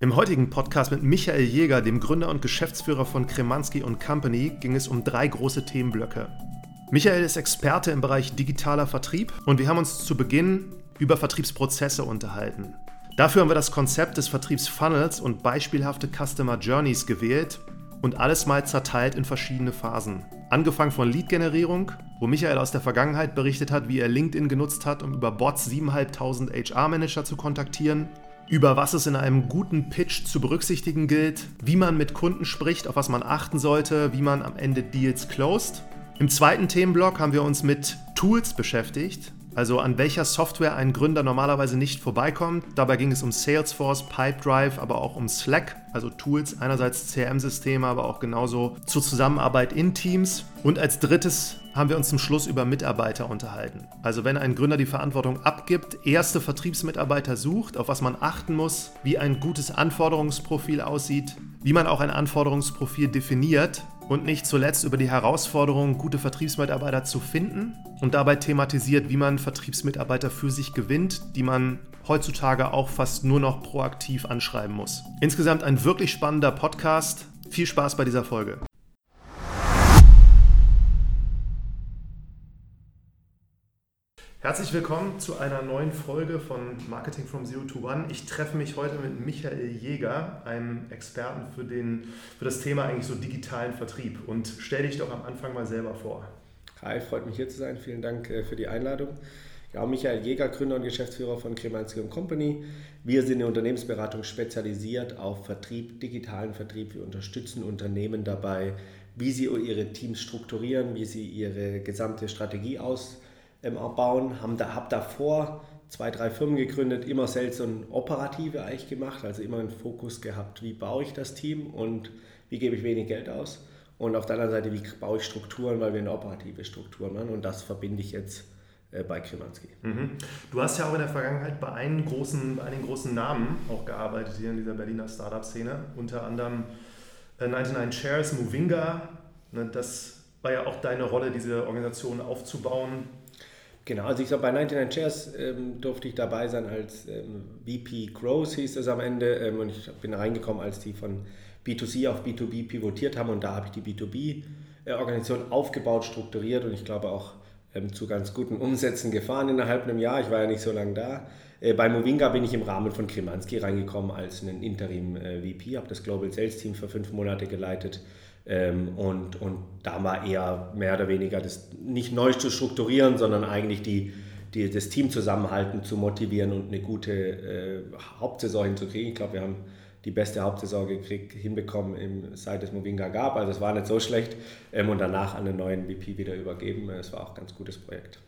Im heutigen Podcast mit Michael Jäger, dem Gründer und Geschäftsführer von Kremanski Company, ging es um drei große Themenblöcke. Michael ist Experte im Bereich digitaler Vertrieb und wir haben uns zu Beginn über Vertriebsprozesse unterhalten. Dafür haben wir das Konzept des Vertriebsfunnels und beispielhafte Customer Journeys gewählt und alles mal zerteilt in verschiedene Phasen. Angefangen von Lead-Generierung, wo Michael aus der Vergangenheit berichtet hat, wie er LinkedIn genutzt hat, um über Bots 7500 HR-Manager zu kontaktieren über was es in einem guten Pitch zu berücksichtigen gilt, wie man mit Kunden spricht, auf was man achten sollte, wie man am Ende Deals closed. Im zweiten Themenblock haben wir uns mit Tools beschäftigt, also an welcher Software ein Gründer normalerweise nicht vorbeikommt. Dabei ging es um Salesforce, Pipedrive, aber auch um Slack, also Tools, einerseits CRM-Systeme, aber auch genauso zur Zusammenarbeit in Teams. Und als drittes haben wir uns zum Schluss über Mitarbeiter unterhalten. Also wenn ein Gründer die Verantwortung abgibt, erste Vertriebsmitarbeiter sucht, auf was man achten muss, wie ein gutes Anforderungsprofil aussieht, wie man auch ein Anforderungsprofil definiert und nicht zuletzt über die Herausforderung, gute Vertriebsmitarbeiter zu finden und dabei thematisiert, wie man Vertriebsmitarbeiter für sich gewinnt, die man heutzutage auch fast nur noch proaktiv anschreiben muss. Insgesamt ein wirklich spannender Podcast. Viel Spaß bei dieser Folge. Herzlich willkommen zu einer neuen Folge von Marketing from Zero to One. Ich treffe mich heute mit Michael Jäger, einem Experten für, den, für das Thema eigentlich so digitalen Vertrieb. Und stell dich doch am Anfang mal selber vor. Hi, freut mich hier zu sein. Vielen Dank äh, für die Einladung. Ja, Michael Jäger, Gründer und Geschäftsführer von Kremanski Company. Wir sind in der Unternehmensberatung spezialisiert auf Vertrieb, digitalen Vertrieb. Wir unterstützen Unternehmen dabei, wie sie ihre Teams strukturieren, wie sie ihre gesamte Strategie aus ähm, bauen. Haben da, hab davor zwei, drei Firmen gegründet, immer Sales und Operative eigentlich gemacht, also immer einen Fokus gehabt, wie baue ich das Team und wie gebe ich wenig Geld aus. Und auf der anderen Seite, wie baue ich Strukturen, weil wir eine operative Struktur machen. Und das verbinde ich jetzt äh, bei Kremanski. Mhm. Du hast ja auch in der Vergangenheit bei einem großen, bei einigen großen Namen auch gearbeitet hier in dieser Berliner Startup-Szene. Unter anderem 99 äh, Shares, Movinga. Ne, das war ja auch deine Rolle, diese Organisation aufzubauen. Genau, also ich glaube, bei 99 Chairs ähm, durfte ich dabei sein als ähm, VP Growth, hieß es am Ende. Ähm, und ich bin reingekommen, als die von B2C auf B2B pivotiert haben. Und da habe ich die B2B-Organisation aufgebaut, strukturiert und ich glaube auch ähm, zu ganz guten Umsätzen gefahren innerhalb einem Jahr. Ich war ja nicht so lange da. Äh, bei Movinga bin ich im Rahmen von Kremanski reingekommen als ein Interim-VP, äh, habe das Global Sales Team für fünf Monate geleitet ähm, und, und da war eher mehr oder weniger das nicht neu zu strukturieren, sondern eigentlich die, die, das Team zusammenhalten, zu motivieren und eine gute äh, Hauptsaison hinzukriegen. Ich glaube, wir haben die beste Hauptsaison gekriegt, hinbekommen, im, seit es Movinga gab. Also es war nicht so schlecht. Ähm, und danach an den neuen VP wieder übergeben. Es war auch ein ganz gutes Projekt.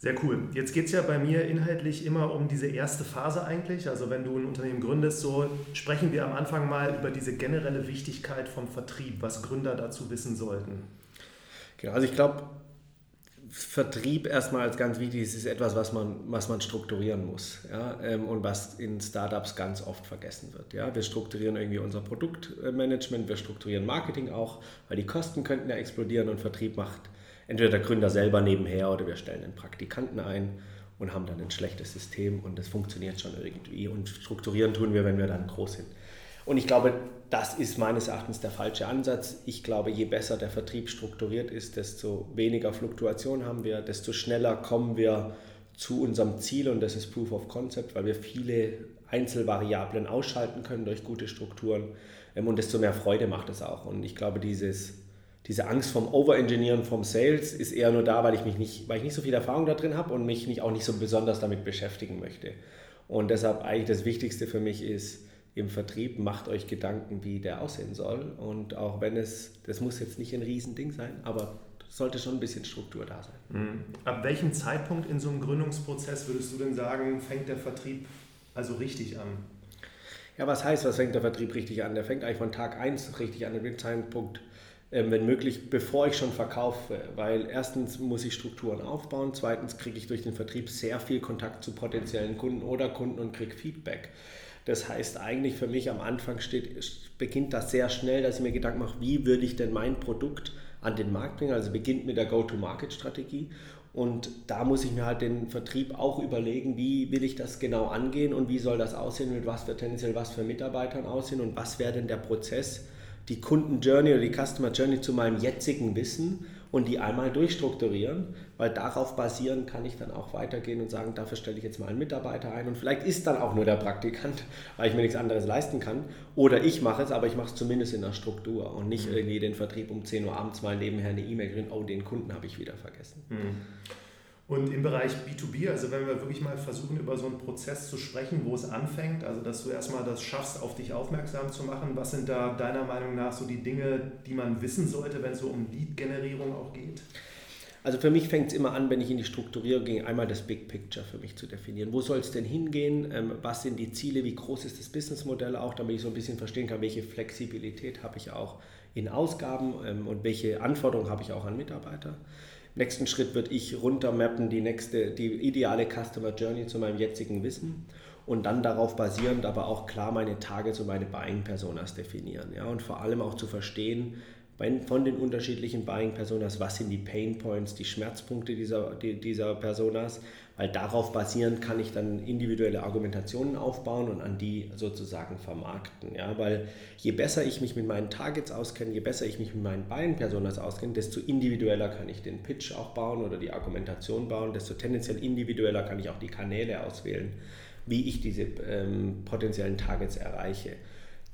Sehr cool. Jetzt geht es ja bei mir inhaltlich immer um diese erste Phase eigentlich. Also wenn du ein Unternehmen gründest, so sprechen wir am Anfang mal über diese generelle Wichtigkeit vom Vertrieb, was Gründer dazu wissen sollten. Genau, also ich glaube, Vertrieb erstmal als ganz wichtig ist, etwas, was man, was man strukturieren muss ja, ähm, und was in Startups ganz oft vergessen wird. Ja. Wir strukturieren irgendwie unser Produktmanagement, wir strukturieren Marketing auch, weil die Kosten könnten ja explodieren und Vertrieb macht entweder der Gründer selber nebenher oder wir stellen einen Praktikanten ein und haben dann ein schlechtes System und das funktioniert schon irgendwie. Und strukturieren tun wir, wenn wir dann groß sind. Und ich glaube, das ist meines Erachtens der falsche Ansatz. Ich glaube, je besser der Vertrieb strukturiert ist, desto weniger Fluktuation haben wir, desto schneller kommen wir zu unserem Ziel und das ist Proof of Concept, weil wir viele Einzelvariablen ausschalten können durch gute Strukturen ähm, und desto mehr Freude macht es auch. Und ich glaube, dieses diese Angst vom Overengineeren vom Sales ist eher nur da, weil ich mich nicht, weil ich nicht so viel Erfahrung da drin habe und mich nicht, auch nicht so besonders damit beschäftigen möchte. Und deshalb eigentlich das Wichtigste für mich ist, im Vertrieb macht euch Gedanken, wie der aussehen soll. Und auch wenn es, das muss jetzt nicht ein Riesending sein, aber sollte schon ein bisschen Struktur da sein. Mhm. Ab welchem Zeitpunkt in so einem Gründungsprozess würdest du denn sagen, fängt der Vertrieb also richtig an? Ja, was heißt, was fängt der Vertrieb richtig an? Der fängt eigentlich von Tag 1 richtig an, dem Zeitpunkt, wenn möglich, bevor ich schon verkaufe. Weil erstens muss ich Strukturen aufbauen, zweitens kriege ich durch den Vertrieb sehr viel Kontakt zu potenziellen Kunden oder Kunden und kriege Feedback. Das heißt eigentlich für mich am Anfang steht, beginnt das sehr schnell, dass ich mir Gedanken mache, wie würde ich denn mein Produkt an den Markt bringen. Also beginnt mit der Go-to-Market-Strategie Und da muss ich mir halt den Vertrieb auch überlegen, wie will ich das genau angehen und wie soll das aussehen, mit was für tendenziell was für Mitarbeitern aussehen und was wäre denn der Prozess, die Kunden-Journey oder die Customer Journey zu meinem jetzigen Wissen und die einmal durchstrukturieren, weil darauf basieren kann ich dann auch weitergehen und sagen, dafür stelle ich jetzt mal einen Mitarbeiter ein und vielleicht ist dann auch nur der Praktikant, weil ich mir nichts anderes leisten kann. Oder ich mache es, aber ich mache es zumindest in der Struktur und nicht mhm. irgendwie den Vertrieb um 10 Uhr abends mal nebenher eine E-Mail kriegen, oh, den Kunden habe ich wieder vergessen. Mhm. Und im Bereich B2B, also wenn wir wirklich mal versuchen, über so einen Prozess zu sprechen, wo es anfängt, also dass du erstmal das schaffst, auf dich aufmerksam zu machen, was sind da deiner Meinung nach so die Dinge, die man wissen sollte, wenn es so um Lead-Generierung auch geht? Also für mich fängt es immer an, wenn ich in die Strukturierung gehe, einmal das Big Picture für mich zu definieren. Wo soll es denn hingehen? Ähm, was sind die Ziele? Wie groß ist das Businessmodell auch, damit ich so ein bisschen verstehen kann, welche Flexibilität habe ich auch in Ausgaben ähm, und welche Anforderungen habe ich auch an Mitarbeiter nächsten Schritt würde ich runtermappen die nächste, die ideale Customer Journey zu meinem jetzigen Wissen und dann darauf basierend aber auch klar meine Targets und meine Buying Personas definieren. Ja, und vor allem auch zu verstehen, von den unterschiedlichen Buying Personas, was sind die Pain Points, die Schmerzpunkte dieser, dieser Personas, weil darauf basierend kann ich dann individuelle Argumentationen aufbauen und an die sozusagen vermarkten. Ja? Weil je besser ich mich mit meinen Targets auskenne, je besser ich mich mit meinen Buying Personas auskenne, desto individueller kann ich den Pitch auch bauen oder die Argumentation bauen, desto tendenziell individueller kann ich auch die Kanäle auswählen, wie ich diese ähm, potenziellen Targets erreiche.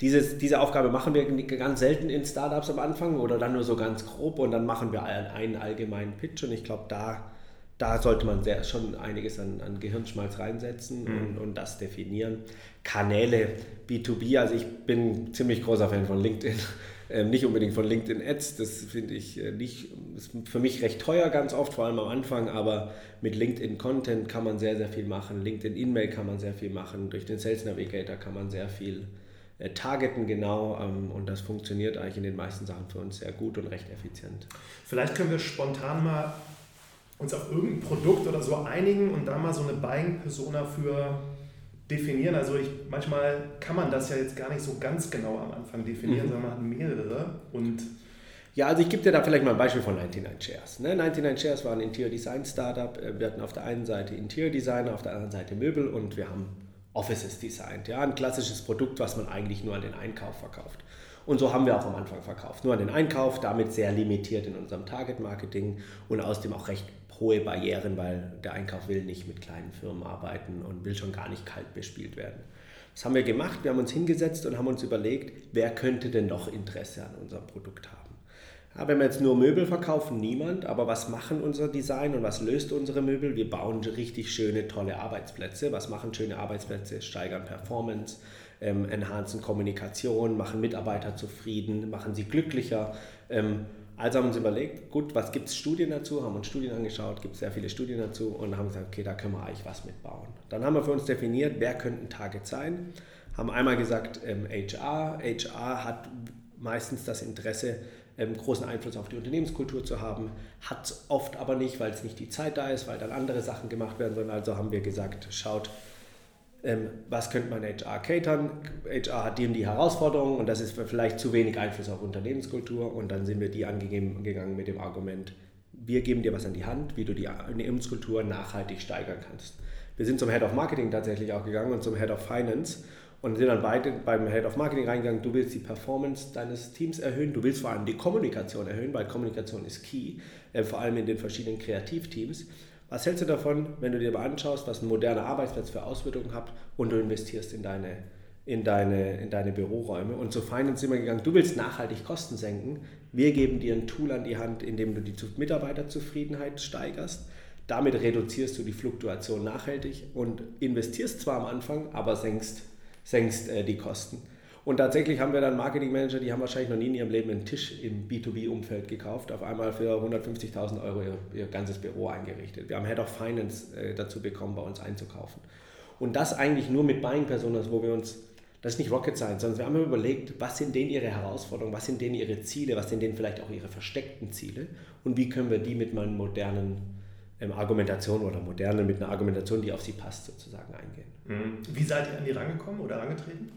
Dieses, diese Aufgabe machen wir ganz selten in Startups am Anfang oder dann nur so ganz grob und dann machen wir einen allgemeinen Pitch und ich glaube, da, da sollte man sehr, schon einiges an, an Gehirnschmalz reinsetzen mhm. und, und das definieren. Kanäle, B2B, also ich bin ziemlich großer Fan von LinkedIn. Ähm, nicht unbedingt von LinkedIn Ads, das finde ich äh, nicht, ist für mich recht teuer ganz oft, vor allem am Anfang, aber mit LinkedIn Content kann man sehr, sehr viel machen. LinkedIn E-Mail kann man sehr viel machen. Durch den Sales Navigator kann man sehr viel äh, targeten genau ähm, und das funktioniert eigentlich in den meisten Sachen für uns sehr gut und recht effizient. Vielleicht können wir spontan mal uns auf irgendein Produkt oder so einigen und da mal so eine Buying-Persona für definieren. Also ich, manchmal kann man das ja jetzt gar nicht so ganz genau am Anfang definieren, mhm. sondern man hat mehrere und ja, also ich gebe dir da vielleicht mal ein Beispiel von 99 Shares. Ne? 99 Shares war ein Interior Design Startup. Äh, wir hatten auf der einen Seite Interior Designer, auf der anderen Seite Möbel und wir haben Offices designt. Ja? Ein klassisches Produkt, was man eigentlich nur an den Einkauf verkauft. Und so haben wir auch am Anfang verkauft. Nur an den Einkauf, damit sehr limitiert in unserem Target-Marketing und außerdem auch recht hohe Barrieren, weil der Einkauf will nicht mit kleinen Firmen arbeiten und will schon gar nicht kalt bespielt werden. Das haben wir gemacht, wir haben uns hingesetzt und haben uns überlegt, wer könnte denn noch Interesse an unserem Produkt haben. Ja, wenn wir jetzt nur Möbel verkaufen, niemand. Aber was machen unser Design und was löst unsere Möbel? Wir bauen richtig schöne, tolle Arbeitsplätze. Was machen schöne Arbeitsplätze? Steigern Performance, ähm, enhancen Kommunikation, machen Mitarbeiter zufrieden, machen sie glücklicher. Ähm, also haben wir uns überlegt, gut, was gibt es Studien dazu? Haben uns Studien angeschaut, gibt es sehr viele Studien dazu und haben gesagt, okay, da können wir eigentlich was mitbauen. Dann haben wir für uns definiert, wer könnten Target sein. Haben einmal gesagt, ähm, HR. HR hat meistens das Interesse, ähm, großen Einfluss auf die Unternehmenskultur zu haben, hat es oft aber nicht, weil es nicht die Zeit da ist, weil dann andere Sachen gemacht werden, sondern also haben wir gesagt, schaut, ähm, was könnte man HR catern? HR hat die und die Herausforderungen und das ist vielleicht zu wenig Einfluss auf Unternehmenskultur und dann sind wir die angegangen mit dem Argument, wir geben dir was an die Hand, wie du die Unternehmenskultur nachhaltig steigern kannst. Wir sind zum Head of Marketing tatsächlich auch gegangen und zum Head of Finance und sind dann beide beim Head of Marketing reingegangen, du willst die Performance deines Teams erhöhen, du willst vor allem die Kommunikation erhöhen, weil Kommunikation ist key, äh, vor allem in den verschiedenen Kreativteams. Was hältst du davon, wenn du dir mal anschaust, was ein moderner Arbeitsplatz für Auswirkungen hat und du investierst in deine, in deine, in deine Büroräume? Und zu Finance sind wir gegangen, du willst nachhaltig Kosten senken, wir geben dir ein Tool an die Hand, in dem du die Mitarbeiterzufriedenheit steigerst. Damit reduzierst du die Fluktuation nachhaltig und investierst zwar am Anfang, aber senkst senkst äh, die Kosten. Und tatsächlich haben wir dann Marketingmanager, die haben wahrscheinlich noch nie in ihrem Leben einen Tisch im B2B-Umfeld gekauft, auf einmal für 150.000 Euro ihr, ihr, ganzes Büro eingerichtet. Wir haben Head of Finance äh, dazu bekommen, bei uns einzukaufen. Und das eigentlich nur mit Buying-Personas, wo wir uns, das ist nicht Rocket Science, sondern wir haben überlegt, was sind denen ihre Herausforderungen, was sind denen ihre Ziele, was sind denen vielleicht auch ihre versteckten Ziele und wie können wir die mit meinen modernen ähm, Argumentation oder modernen, mit einer Argumentation, die auf sie passt, sozusagen eingehen. Mhm. Wie seid ihr an die rangekommen oder rangetreten?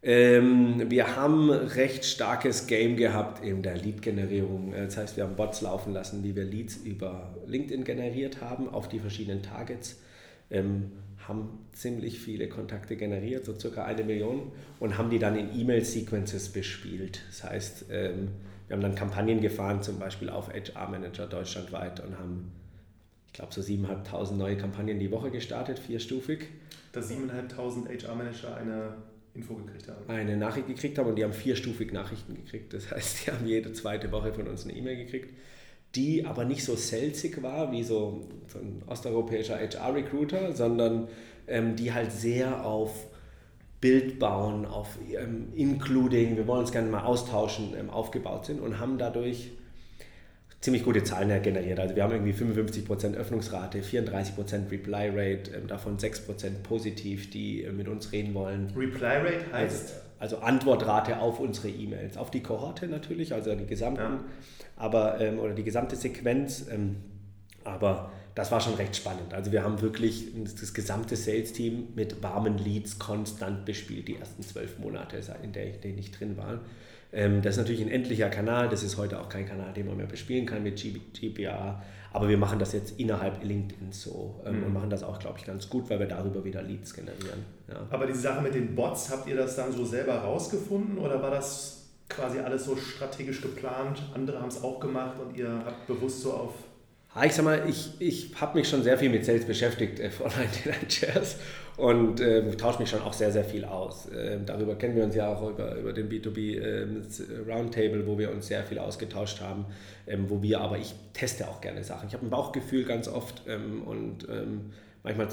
Ähm, wir haben recht starkes Game gehabt in der Lead-Generierung. Das heißt, wir haben Bots laufen lassen, die wir Leads über LinkedIn generiert haben auf die verschiedenen Targets. Ähm, haben ziemlich viele Kontakte generiert, so circa eine Million, und haben die dann in E-Mail-Sequences bespielt. Das heißt, ähm, wir haben dann Kampagnen gefahren, zum Beispiel auf HR-Manager deutschlandweit und haben, ich glaube, so 7.500 neue Kampagnen die Woche gestartet, vierstufig. Dass 7.500 HR-Manager eine Info gekriegt haben. Eine Nachricht gekriegt haben und die haben vierstufig Nachrichten gekriegt. Das heißt, die haben jede zweite Woche von uns eine E-Mail gekriegt, die aber nicht so selzig war wie so, so ein osteuropäischer HR-Recruiter, sondern ähm, die halt sehr auf Bild bauen, auf ähm, Including, wir wollen uns gerne mal austauschen, ähm, aufgebaut sind und haben dadurch ziemlich gute Zahlen generiert. Also wir haben irgendwie 55% Öffnungsrate, 34% Reply Rate, ähm, davon 6% positiv, die äh, mit uns reden wollen. Reply Rate heißt? Also, also Antwortrate auf unsere E-Mails, auf die Kohorte natürlich, also die gesamten, ja. aber, ähm, oder die gesamte Sequenz. Ähm, aber das war schon recht spannend. Also wir haben wirklich das gesamte Sales-Team mit warmen Leads konstant bespielt, die ersten zwölf Monate, in denen ich drin war. Ähm, das ist natürlich ein endlicher Kanal, das ist heute auch kein Kanal, den man mehr bespielen kann mit GPA, aber wir machen das jetzt innerhalb LinkedIn so ähm, mhm. und machen das auch, glaube ich, ganz gut, weil wir darüber wieder Leads generieren. Ja. Aber diese Sache mit den Bots, habt ihr das dann so selber rausgefunden oder war das quasi alles so strategisch geplant? Andere haben es auch gemacht und ihr habt bewusst so auf ich sag mal, ich, ich habe mich schon sehr viel mit Sales beschäftigt äh, vor 99 Shares und äh, tausche mich schon auch sehr, sehr viel aus. Äh, darüber kennen wir uns ja auch über, über den B2B äh, Roundtable, wo wir uns sehr viel ausgetauscht haben, ähm, wo wir aber, ich teste auch gerne Sachen. Ich habe ein Bauchgefühl ganz oft ähm, und ähm, manchmal ein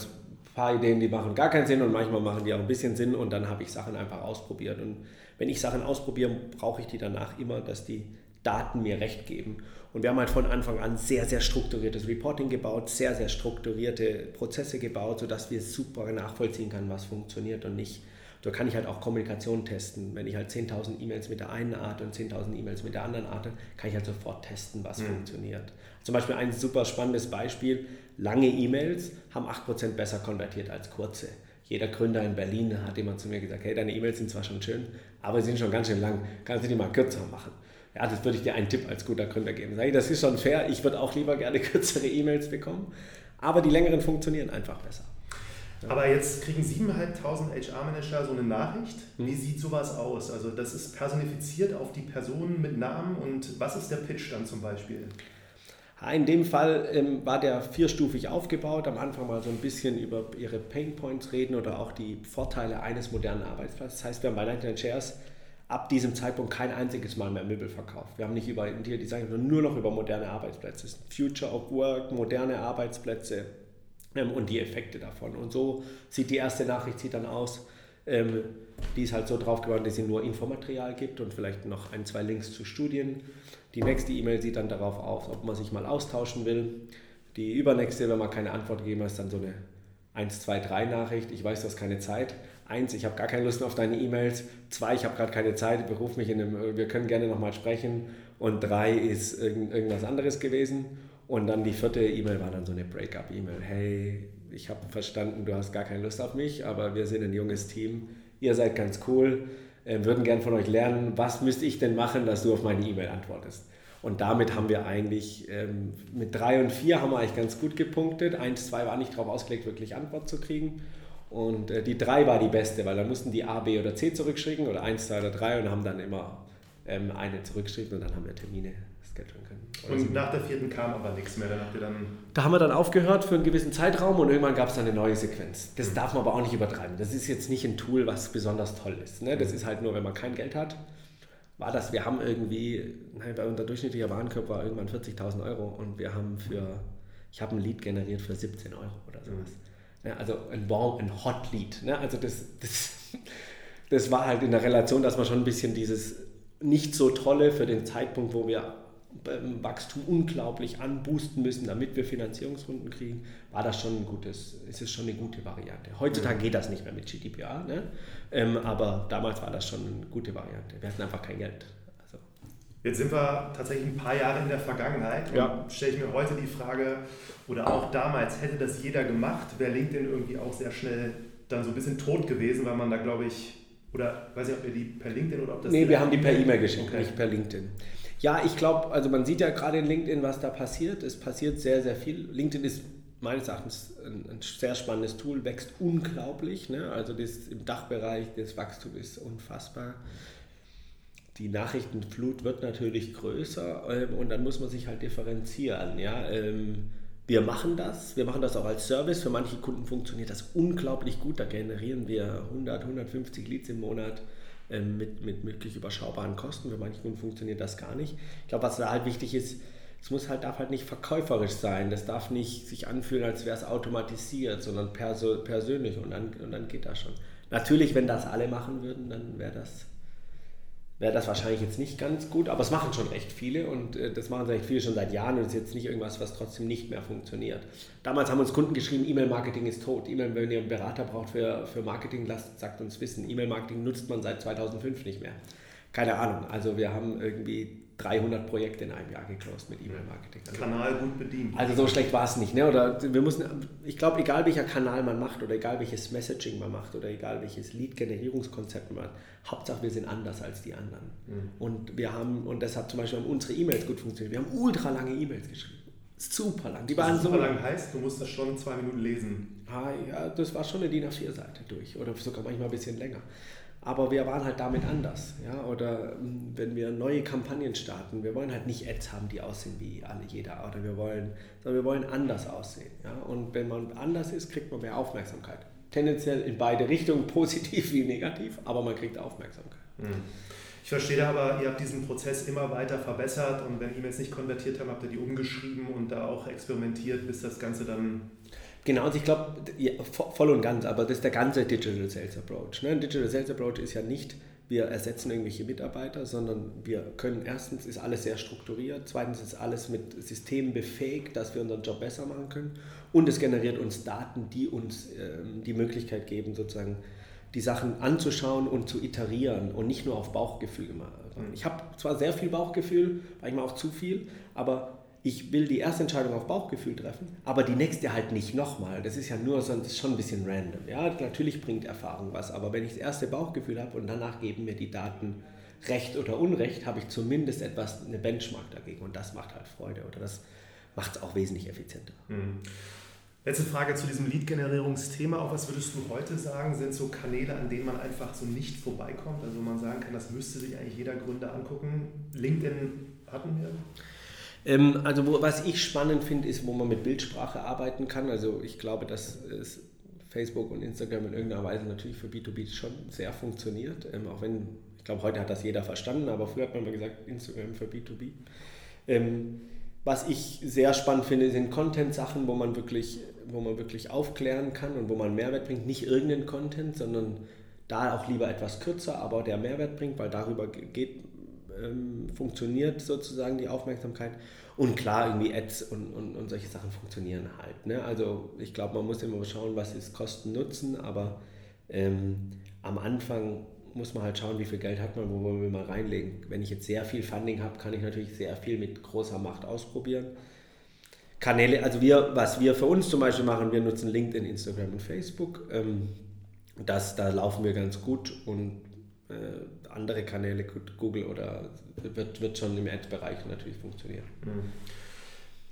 paar Ideen, die machen gar keinen Sinn und manchmal machen die auch ein bisschen Sinn und dann habe ich Sachen einfach ausprobiert. Und wenn ich Sachen ausprobiere, brauche ich die danach immer, dass die Daten mir recht geben. Und wir haben halt von Anfang an sehr, sehr strukturiertes Reporting gebaut, sehr, sehr strukturierte Prozesse gebaut, sodass wir super nachvollziehen können, was funktioniert und nicht. Da kann ich halt auch Kommunikation testen. Wenn ich halt 10.000 E-Mails mit der einen Art und 10.000 E-Mails mit der anderen Art, kann ich halt sofort testen, was mhm. funktioniert. Zum Beispiel ein super spannendes Beispiel, lange E-Mails haben 8% besser konvertiert als kurze. Jeder Gründer in Berlin hat immer zu mir gesagt, hey, deine E-Mails sind zwar schon schön, aber sie sind schon ganz schön lang, kannst du die mal kürzer machen? Ja, das würde ich dir einen Tipp als guter Gründer geben. Sag ich, das ist schon fair. Ich würde auch lieber gerne kürzere E-Mails bekommen. Aber die längeren funktionieren einfach besser. Aber jetzt kriegen 7.500 HR-Manager so eine Nachricht. Wie hm. sieht sowas aus? Also das ist personifiziert auf die Person mit Namen und was ist der Pitch dann zum Beispiel? In dem Fall ähm, war der vierstufig aufgebaut. Am Anfang mal so ein bisschen über ihre Painpoints reden oder auch die Vorteile eines modernen Arbeitsplatzes. Das heißt, wir haben bei 99 Shares ab diesem Zeitpunkt kein einziges Mal mehr Möbel verkauft. Wir haben nicht über Interior Design, sondern nur noch über moderne Arbeitsplätze. Future of Work, moderne Arbeitsplätze ähm, und die Effekte davon. Und so sieht die erste Nachricht sieht dann aus. Ähm, die ist halt so drauf geworden, dass sie nur Infomaterial gibt und vielleicht noch ein, zwei Links zu Studien. Die nächste E-Mail sieht dann darauf aus, ob man sich mal austauschen will. Die übernächste, wenn man keine Antwort gegeben hat, ist dann so eine 1, 2, 3 Nachricht. Ich weiß, du hast keine Zeit eins, ich habe gar keine Lust auf deine E-Mails, zwei, ich habe gerade keine Zeit, beruf mich in einem, wir können gerne nochmal sprechen und drei ist irgend, irgendwas anderes gewesen und dann die vierte E-Mail war dann so eine Breakup-E-Mail. Hey, ich habe verstanden, du hast gar keine Lust auf mich, aber wir sind ein junges Team, ihr seid ganz cool, äh, würden gern von euch lernen, was müsste ich denn machen, dass du auf meine E-Mail antwortest. Und damit haben wir eigentlich, ähm, mit drei und vier haben wir eigentlich ganz gut gepunktet. Eins, zwei war nicht darauf ausgelegt, wirklich Antwort zu kriegen. Und äh, die 3 war die beste, weil da mussten die A, B oder C zurückschreiben oder 1, 2 oder 3 und haben dann immer ähm, eine zurückgeschrieben und dann haben wir Termine schedulen können. und so. nach der vierten kam aber nichts mehr, dann habt ihr dann... Da haben wir dann aufgehört für einen gewissen Zeitraum und irgendwann gab es dann eine neue Sequenz. Das mhm. darf man aber auch nicht übertreiben. Das ist jetzt nicht ein Tool, was besonders toll ist. Ne? Das mhm. ist halt nur, wenn man kein Geld hat, war das, wir haben irgendwie, nein, bei unser durchschnittlicher Warenkorb war irgendwann 40.000 Euro und wir haben für, ich habe ein Lied generiert für 17 Euro oder sowas. Mhm. Ja, also ein warm, ein Hot Lead. Ne? Also das, das, das war halt in der Relation, dass man schon ein bisschen dieses nicht so tolle für den Zeitpunkt, wo wir Wachstum unglaublich anboosten müssen, damit wir Finanzierungsrunden kriegen, war das schon ein gutes, ist es schon eine gute Variante. Heutzutage geht das nicht mehr mit GDPR, ne? Ähm, aber damals war das schon eine gute Variante. Wir hatten einfach kein Geld. Jetzt sind wir tatsächlich ein paar Jahre in der Vergangenheit und ja. stelle ich mir heute die Frage, oder auch damals, hätte das jeder gemacht, wäre LinkedIn irgendwie auch sehr schnell dann so ein bisschen tot gewesen, weil man da, glaube ich, Oder weiß ich, ob ihr die per LinkedIn oder ob das. Nee, wir haben die per E-Mail geschickt, okay. nicht per LinkedIn. Ja, ich glaube, also man sieht ja gerade in LinkedIn, was da passiert. Es passiert sehr, sehr viel. LinkedIn ist meines Erachtens ein, ein sehr spannendes Tool, wächst unglaublich. Ne? Also das, im Dachbereich, das Wachstum ist unfassbar. Die Nachrichtenflut wird natürlich größer ähm, und dann muss man sich halt differenzieren. Ja? Ähm, wir machen das, wir machen das auch als Service. Für manche Kunden funktioniert das unglaublich gut. Da generieren wir 100, 150 Leads im Monat ähm, mit, mit wirklich überschaubaren Kosten. Für manche Kunden funktioniert das gar nicht. Ich glaube, was da halt wichtig ist, es muss halt, darf halt nicht verkäuferisch sein. Das darf nicht sich anfühlen, als wäre es automatisiert, sondern perso persönlich und dann, und dann geht das schon. Natürlich, wenn das alle machen würden, dann wäre das wäre das wahrscheinlich jetzt nicht ganz gut, aber es machen schon recht viele und äh, das machen recht viele schon seit Jahren und es ist jetzt nicht irgendwas, was trotzdem nicht mehr funktioniert. Damals haben uns Kunden geschrieben, E-Mail-Marketing ist tot. E-Mail, wenn ihr einen Berater braucht für, für Marketing, lasst, sagt uns wissen. E-Mail-Marketing nutzt man seit 2005 nicht mehr. Keine Ahnung, also wir haben irgendwie 300 Projekte in einem Jahr geclosed mit E-Mail-Marketing. Also, Kanal gut bedient. Also so schlecht war es nicht. Ne? Oder wir müssen, ich glaube, egal welcher Kanal man macht oder egal welches Messaging man macht oder egal welches Lead-Generierungskonzept man macht, Hauptsache wir sind anders als die anderen. Mhm. Und wir haben, und deshalb zum Beispiel haben unsere E-Mails gut funktioniert. Wir haben ultra lange E-Mails geschrieben. Super lang. Die waren super so lang heißt, du musst das schon zwei Minuten lesen. Ah, ja, das war schon eine DIN A4-Seite durch oder sogar manchmal ein bisschen länger. Aber wir waren halt damit anders. Ja? Oder hm, wenn wir neue Kampagnen starten, wir wollen halt nicht Ads haben, die aussehen wie alle jeder. Oder wir wollen, sondern wir wollen anders aussehen. Ja? Und wenn man anders ist, kriegt man mehr Aufmerksamkeit. Tendenziell in beide Richtungen, positiv wie negativ, aber man kriegt Aufmerksamkeit. Hm. Ich verstehe aber, ihr habt diesen Prozess immer weiter verbessert und wenn E-Mails nicht konvertiert haben, habt ihr die umgeschrieben und da auch experimentiert, bis das Ganze dann Genau, also ich glaube, ja, voll und ganz, aber das ist der ganze Digital Sales Approach. Ne? Ein Digital Sales Approach ist ja nicht, wir ersetzen irgendwelche Mitarbeiter, sondern wir können erstens ist alles sehr strukturiert, zweitens ist alles mit Systemen befähigt, dass wir unseren Job besser machen können und es generiert uns Daten, die uns ähm, die Möglichkeit geben, sozusagen die Sachen anzuschauen und zu iterieren und nicht nur auf Bauchgefühl machen. Mhm. Ich habe zwar sehr viel Bauchgefühl, manchmal auch zu viel, aber ich will die erste Entscheidung auf Bauchgefühl treffen, aber die nächste halt nicht nochmal. Das ist ja nur so, das ist schon ein bisschen random. Ja, natürlich bringt Erfahrung was, aber wenn ich das erste Bauchgefühl habe und danach geben mir die Daten Recht oder Unrecht, habe ich zumindest etwas, eine Benchmark dagegen und das macht halt Freude oder das macht es auch wesentlich effizienter. Mhm. Letzte Frage zu diesem Lead-Generierungsthema. Auch was würdest du heute sagen, sind so Kanäle, an denen man einfach so nicht vorbeikommt? Also man sagen kann, das müsste sich eigentlich jeder Gründer angucken. LinkedIn hatten wir. Ähm, also wo, was ich spannend finde, ist, wo man mit Bildsprache arbeiten kann. Also ich glaube, dass es Facebook und Instagram in irgendeiner Weise natürlich für B2B schon sehr funktioniert. Ähm, auch wenn, ich glaube, heute hat das jeder verstanden, aber früher hat man mal gesagt, Instagram für B2B. Ähm, was ich sehr spannend finde, sind Content-Sachen, wo man wirklich, wo man wirklich aufklären kann und wo man Mehrwert bringt. Nicht irgendeinen Content, sondern da auch lieber etwas kürzer, aber der Mehrwert bringt, weil darüber geht ähm, funktioniert sozusagen die Aufmerksamkeit. Und klar, irgendwie Ads und, und, und solche Sachen funktionieren halt. Ne? Also ich glaube, man muss immer schauen, was ist Kosten-Nutzen, aber ähm, am Anfang muss man halt schauen, wie viel Geld hat man, wo wollen wir mal reinlegen. Wenn ich jetzt sehr viel Funding habe, kann ich natürlich sehr viel mit großer Macht ausprobieren. Kanäle, also wir, was wir für uns zum Beispiel machen, wir nutzen LinkedIn, Instagram und Facebook. Ähm, das, da laufen wir ganz gut und äh, andere Kanäle, Google oder wird, wird schon im Ad-Bereich natürlich funktionieren. Mhm.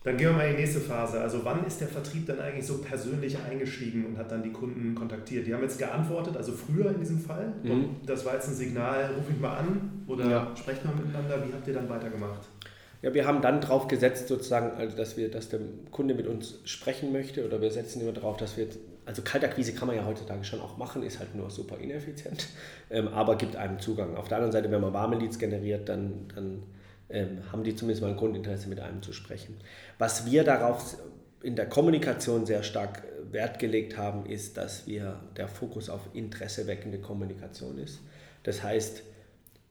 Dann gehen wir mal in die nächste Phase. Also wann ist der Vertrieb dann eigentlich so persönlich eingestiegen und hat dann die Kunden kontaktiert? Die haben jetzt geantwortet, also früher in diesem Fall. Mhm. das war jetzt ein Signal, ruf mich mal an oder ja. sprecht mal miteinander. Wie habt ihr dann weitergemacht? Ja, wir haben dann drauf gesetzt, sozusagen, also dass wir, dass der Kunde mit uns sprechen möchte oder wir setzen immer darauf, dass wir also Kaltakquise kann man ja heutzutage schon auch machen, ist halt nur super ineffizient, ähm, aber gibt einem Zugang. Auf der anderen Seite, wenn man warme Leads generiert, dann, dann ähm, haben die zumindest mal ein Grundinteresse, mit einem zu sprechen. Was wir darauf in der Kommunikation sehr stark äh, Wert gelegt haben, ist, dass wir der Fokus auf interesseweckende Kommunikation ist. Das heißt,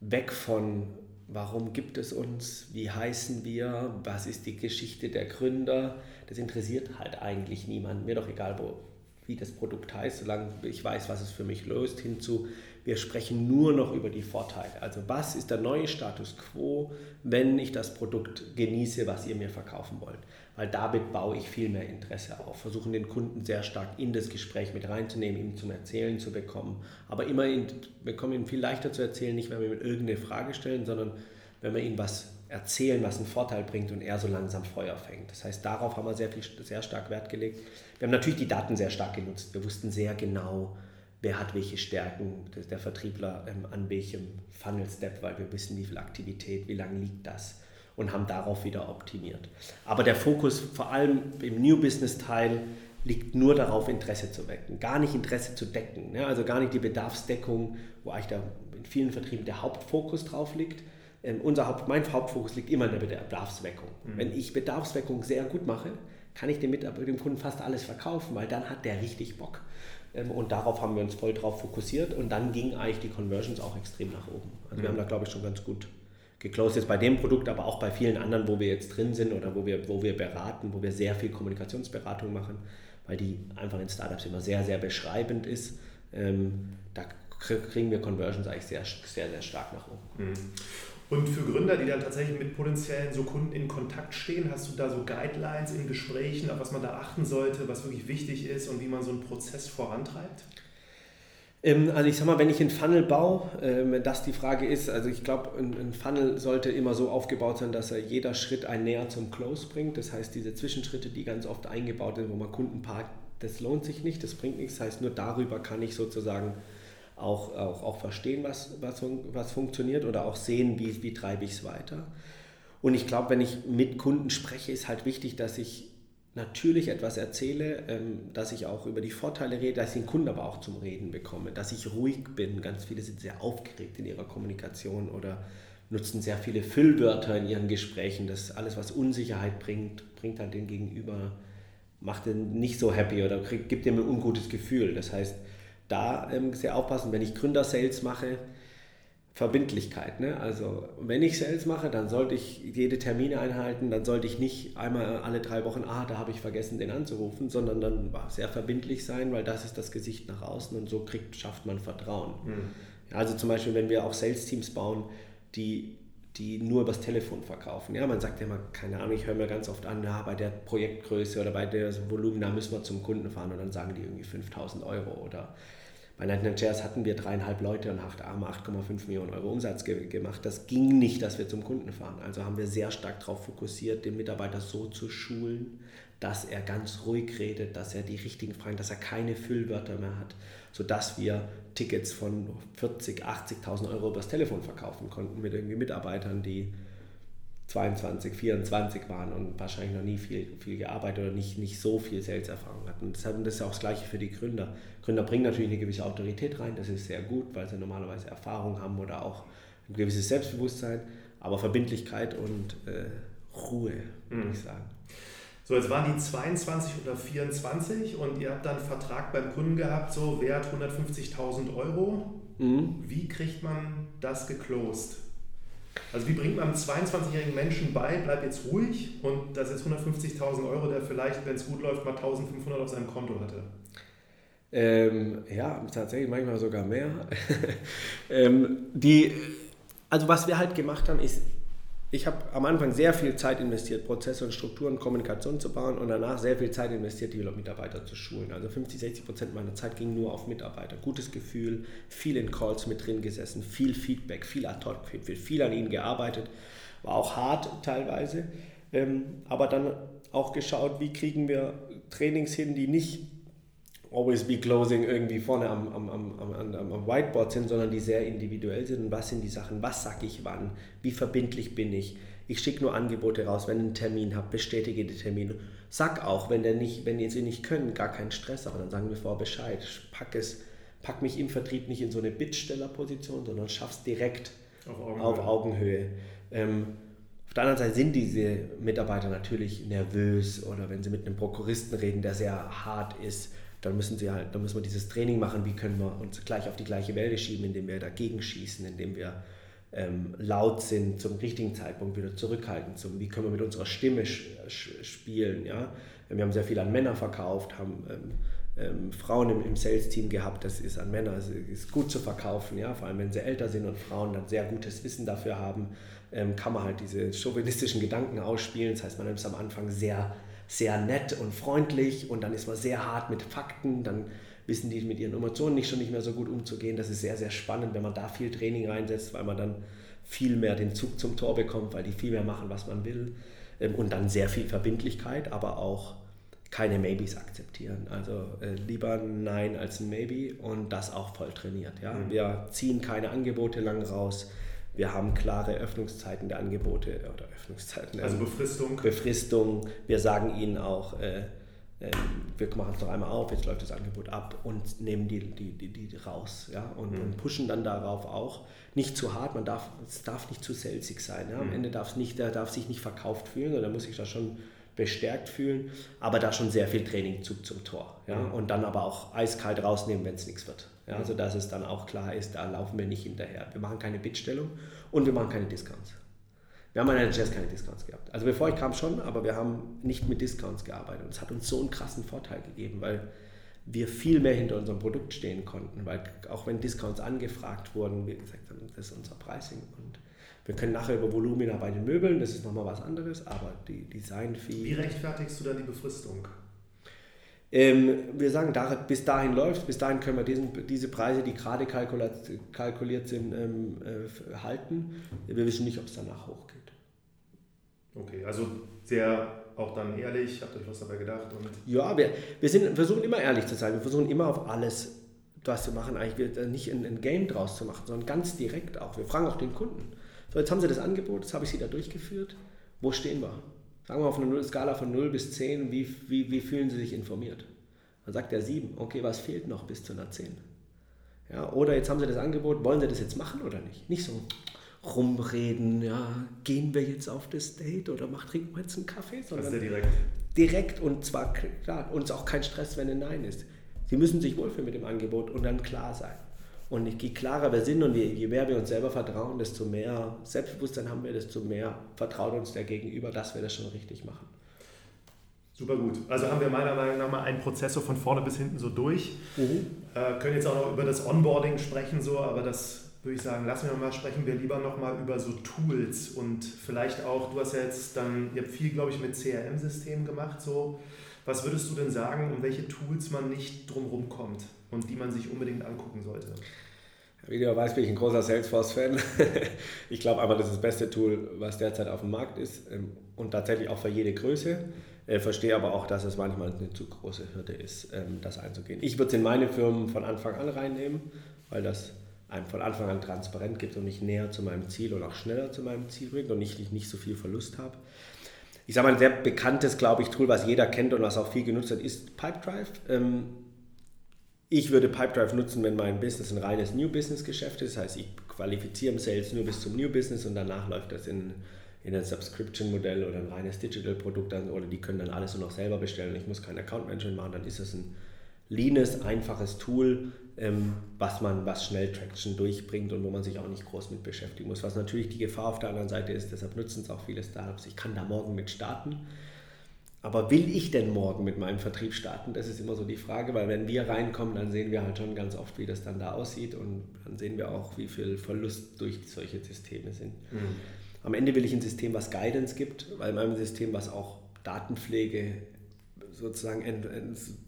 weg von warum gibt es uns, wie heißen wir, was ist die Geschichte der Gründer, das interessiert halt eigentlich niemanden. Mir doch egal, wo, wie das Produkt heißt, solange ich weiß, was es für mich löst, hinzu, wir sprechen nur noch über die Vorteile. Also was ist der neue Status quo, wenn ich das Produkt genieße, was ihr mir verkaufen wollt? Weil damit baue ich viel mehr Interesse auf. Versuchen den Kunden sehr stark in das Gespräch mit reinzunehmen, ihm zum Erzählen zu bekommen. Aber immer, in, wir kommen ihm viel leichter zu erzählen, nicht wenn wir ihm irgendeine Frage stellen, sondern wenn wir ihm was erzählen, was einen Vorteil bringt und er so langsam Feuer fängt. Das heißt, darauf haben wir sehr, viel, sehr stark Wert gelegt. Wir haben natürlich die Daten sehr stark genutzt. Wir wussten sehr genau, wer hat welche Stärken, der Vertriebler ähm, an welchem Funnel Step, weil wir wissen, wie viel Aktivität, wie lange liegt das und haben darauf wieder optimiert. Aber der Fokus vor allem im New Business Teil liegt nur darauf, Interesse zu wecken, gar nicht Interesse zu decken. Ne? Also gar nicht die Bedarfsdeckung, wo eigentlich da in vielen Vertrieben der Hauptfokus drauf liegt, unser Haupt, mein Hauptfokus liegt immer in der Bedarfsweckung. Mhm. Wenn ich Bedarfsweckung sehr gut mache, kann ich dem, dem Kunden fast alles verkaufen, weil dann hat der richtig Bock. Ähm, und darauf haben wir uns voll drauf fokussiert und dann gingen eigentlich die Conversions auch extrem nach oben. Also mhm. wir haben da, glaube ich, schon ganz gut geclosed jetzt bei dem Produkt, aber auch bei vielen anderen, wo wir jetzt drin sind oder wo wir, wo wir beraten, wo wir sehr viel Kommunikationsberatung machen, weil die einfach in Startups immer sehr, sehr beschreibend ist. Ähm, da kriegen wir Conversions eigentlich sehr, sehr, sehr stark nach oben. Mhm. Und für Gründer, die dann tatsächlich mit potenziellen so Kunden in Kontakt stehen, hast du da so Guidelines in Gesprächen, auf was man da achten sollte, was wirklich wichtig ist und wie man so einen Prozess vorantreibt? Ähm, also ich sag mal, wenn ich einen Funnel baue, ähm, das die Frage ist, also ich glaube, ein Funnel sollte immer so aufgebaut sein, dass er jeder Schritt ein näher zum Close bringt. Das heißt, diese Zwischenschritte, die ganz oft eingebaut sind, wo man Kunden parkt, das lohnt sich nicht, das bringt nichts. Das heißt, nur darüber kann ich sozusagen auch, auch, auch verstehen, was, was, was funktioniert oder auch sehen, wie, wie treibe ich es weiter. Und ich glaube, wenn ich mit Kunden spreche, ist halt wichtig, dass ich natürlich etwas erzähle, ähm, dass ich auch über die Vorteile rede, dass ich den Kunden aber auch zum Reden bekomme, dass ich ruhig bin. Ganz viele sind sehr aufgeregt in ihrer Kommunikation oder nutzen sehr viele Füllwörter in ihren Gesprächen. Das alles, was Unsicherheit bringt, bringt halt den Gegenüber, macht den nicht so happy oder gibt ihm ein ungutes Gefühl. Das heißt, da ähm, sehr aufpassen, wenn ich Gründer-Sales mache, Verbindlichkeit. Ne? Also wenn ich Sales mache, dann sollte ich jede Termine einhalten, dann sollte ich nicht einmal alle drei Wochen, ah, da habe ich vergessen, den anzurufen, sondern dann sehr verbindlich sein, weil das ist das Gesicht nach außen und so kriegt, schafft man Vertrauen. Mhm. Also zum Beispiel, wenn wir auch Sales-Teams bauen, die, die nur übers Telefon verkaufen. Ja, man sagt ja immer, keine Ahnung, ich höre mir ganz oft an, ja, bei der Projektgröße oder bei der Volumen, da müssen wir zum Kunden fahren und dann sagen die irgendwie 5000 Euro oder bei Night Chairs hatten wir dreieinhalb Leute und haben 8,5 Millionen Euro Umsatz ge gemacht. Das ging nicht, dass wir zum Kunden fahren. Also haben wir sehr stark darauf fokussiert, den Mitarbeiter so zu schulen, dass er ganz ruhig redet, dass er die richtigen Fragen, dass er keine Füllwörter mehr hat, sodass wir Tickets von 40, 80.000 Euro übers Telefon verkaufen konnten mit irgendwie Mitarbeitern, die 22, 24 waren und wahrscheinlich noch nie viel, viel gearbeitet oder nicht, nicht so viel Sales-Erfahrung hatten. Deshalb das ist auch das Gleiche für die Gründer. Gründer bringen natürlich eine gewisse Autorität rein, das ist sehr gut, weil sie normalerweise Erfahrung haben oder auch ein gewisses Selbstbewusstsein, aber Verbindlichkeit und äh, Ruhe, würde mhm. ich sagen. So, jetzt waren die 22 oder 24 und ihr habt dann einen Vertrag beim Kunden gehabt, so wert 150.000 Euro. Mhm. Wie kriegt man das geclosed? Also wie bringt man einem 22-jährigen Menschen bei, bleib jetzt ruhig und das ist 150.000 Euro, der vielleicht, wenn es gut läuft, mal 1.500 auf seinem Konto hatte? Ähm, ja, tatsächlich manchmal sogar mehr. ähm, die, also was wir halt gemacht haben, ist ich habe am Anfang sehr viel Zeit investiert, Prozesse und Strukturen, Kommunikation zu bauen und danach sehr viel Zeit investiert, die Mitarbeiter zu schulen. Also 50, 60 Prozent meiner Zeit ging nur auf Mitarbeiter. Gutes Gefühl, viel in Calls mit drin gesessen, viel Feedback, viel Ad-Hoc, viel, viel an ihnen gearbeitet. War auch hart teilweise, ähm, aber dann auch geschaut, wie kriegen wir Trainings hin, die nicht Always Be Closing irgendwie vorne am, am, am, am, am Whiteboard sind, sondern die sehr individuell sind. Und was sind die Sachen? Was sage ich wann? Wie verbindlich bin ich? Ich schicke nur Angebote raus, wenn ich einen Termin habe, bestätige die Termine. Sag auch, wenn, der nicht, wenn sie nicht können, gar keinen Stress, aber dann sagen wir vorher Bescheid. Pack, es, pack mich im Vertrieb nicht in so eine Bittstellerposition, sondern schaff's direkt auf Augenhöhe. Auf Augenhöhe. Ähm, auf der anderen Seite sind diese Mitarbeiter natürlich nervös oder wenn sie mit einem Prokuristen reden, der sehr hart ist, dann müssen sie halt, dann müssen wir dieses Training machen, wie können wir uns gleich auf die gleiche Welle schieben, indem wir dagegen schießen, indem wir ähm, laut sind, zum richtigen Zeitpunkt wieder zurückhalten, zum, wie können wir mit unserer Stimme spielen. Ja? Wir haben sehr viel an Männer verkauft, haben ähm, ähm, Frauen im, im Sales-Team gehabt, das ist an Männer, es ist gut zu verkaufen, ja, vor allem wenn sie älter sind und Frauen dann sehr gutes Wissen dafür haben, ähm, kann man halt diese chauvinistischen Gedanken ausspielen. Das heißt, man ist am Anfang sehr, sehr nett und freundlich und dann ist man sehr hart mit Fakten, dann wissen die mit ihren Emotionen nicht schon nicht mehr so gut umzugehen. Das ist sehr, sehr spannend, wenn man da viel Training reinsetzt, weil man dann viel mehr den Zug zum Tor bekommt, weil die viel mehr machen, was man will. Ähm, und dann sehr viel Verbindlichkeit, aber auch keine Maybes akzeptieren. Also äh, lieber Nein als ein Maybe und das auch voll trainiert. Ja? Mhm. Wir ziehen keine Angebote lang raus. Wir haben klare Öffnungszeiten der Angebote oder Öffnungszeiten. Also Befristung. Befristung. Wir sagen ihnen auch, äh, äh, wir machen es noch einmal auf, jetzt läuft das Angebot ab und nehmen die, die, die, die raus. Ja? Und, mhm. und pushen dann darauf auch. Nicht zu hart, man darf, es darf nicht zu salesig sein. Ja? Am mhm. Ende darf es nicht, der darf sich nicht verkauft fühlen, sondern muss sich da schon bestärkt fühlen, aber da schon sehr viel Training zu, zum Tor. Ja? Mhm. Und dann aber auch eiskalt rausnehmen, wenn es nichts wird. Ja? Also dass es dann auch klar ist, da laufen wir nicht hinterher. Wir machen keine Bittstellung und wir machen keine Discounts. Wir haben an der Jazz keine Discounts gehabt. Also bevor ich kam schon, aber wir haben nicht mit Discounts gearbeitet. Und es hat uns so einen krassen Vorteil gegeben, weil wir viel mehr hinter unserem Produkt stehen konnten. Weil auch wenn Discounts angefragt wurden, wir gesagt haben, das ist unser Pricing. Und wir können nachher über Volumina bei den Möbeln, das ist nochmal was anderes, aber die Design-Fee. Wie rechtfertigst du dann die Befristung? Ähm, wir sagen, bis dahin läuft bis dahin können wir diesen, diese Preise, die gerade kalkuliert sind, ähm, äh, halten. Wir wissen nicht, ob es danach hochgeht. Okay, also sehr auch dann ehrlich, habt euch was dabei gedacht? Und ja, wir, wir sind, versuchen immer ehrlich zu sein. Wir versuchen immer auf alles was zu machen, eigentlich nicht ein, ein Game draus zu machen, sondern ganz direkt auch. Wir fragen auch den Kunden. So, jetzt haben Sie das Angebot, jetzt habe ich Sie da durchgeführt. Wo stehen wir? Sagen wir auf einer Skala von 0 bis 10, wie, wie, wie fühlen Sie sich informiert? Dann sagt er 7. Okay, was fehlt noch bis zu einer 10? Ja, oder jetzt haben Sie das Angebot, wollen Sie das jetzt machen oder nicht? Nicht so rumreden, ja, gehen wir jetzt auf das Date oder mach, trinken wir jetzt einen Kaffee? Sondern also direkt. Direkt und zwar klar, uns auch kein Stress, wenn ein Nein ist. Sie müssen sich wohlfühlen mit dem Angebot und dann klar sein. Und je klarer wir sind und je, mehr wir uns selber vertrauen, desto mehr Selbstbewusstsein haben wir, desto mehr vertraut uns der Gegenüber, dass wir das schon richtig machen. Super gut. Also haben wir meiner Meinung nach mal einen Prozessor von vorne bis hinten so durch. Mhm. Äh, können jetzt auch noch über das Onboarding sprechen, so, aber das würde ich sagen, lassen wir mal sprechen wir lieber nochmal über so Tools und vielleicht auch, du hast ja jetzt dann, ihr habt viel, glaube ich, mit CRM-Systemen gemacht, so. Was würdest du denn sagen, um welche Tools man nicht drumherum kommt? und die man sich unbedingt angucken sollte? Wie du weißt, bin ich ein großer Salesforce-Fan. ich glaube einfach, das ist das beste Tool, was derzeit auf dem Markt ist ähm, und tatsächlich auch für jede Größe. Ich äh, verstehe aber auch, dass es manchmal eine zu große Hürde ist, ähm, das einzugehen. Ich würde es in meine Firmen von Anfang an reinnehmen, weil das einem von Anfang an transparent gibt und mich näher zu meinem Ziel und auch schneller zu meinem Ziel bringt und ich nicht so viel Verlust habe. Ich sage mal, ein sehr bekanntes, glaube ich, Tool, was jeder kennt und was auch viel genutzt hat, ist Pipedrive. Ähm, ich würde Pipedrive nutzen, wenn mein Business ein reines New Business Geschäft ist. Das heißt, ich qualifiziere im Sales nur bis zum New Business und danach läuft das in, in ein Subscription-Modell oder ein reines Digital-Produkt oder die können dann alles nur noch selber bestellen. Ich muss kein Account Management machen, dann ist das ein leanes, einfaches Tool, ähm, was man, was schnell Traction durchbringt und wo man sich auch nicht groß mit beschäftigen muss. Was natürlich die Gefahr auf der anderen Seite ist, deshalb nutzen es auch viele Startups. Ich kann da morgen mit starten aber will ich denn morgen mit meinem Vertrieb starten? Das ist immer so die Frage, weil wenn wir reinkommen, dann sehen wir halt schon ganz oft, wie das dann da aussieht und dann sehen wir auch, wie viel Verlust durch solche Systeme sind. Mhm. Am Ende will ich ein System, was Guidance gibt, weil in meinem System, was auch Datenpflege sozusagen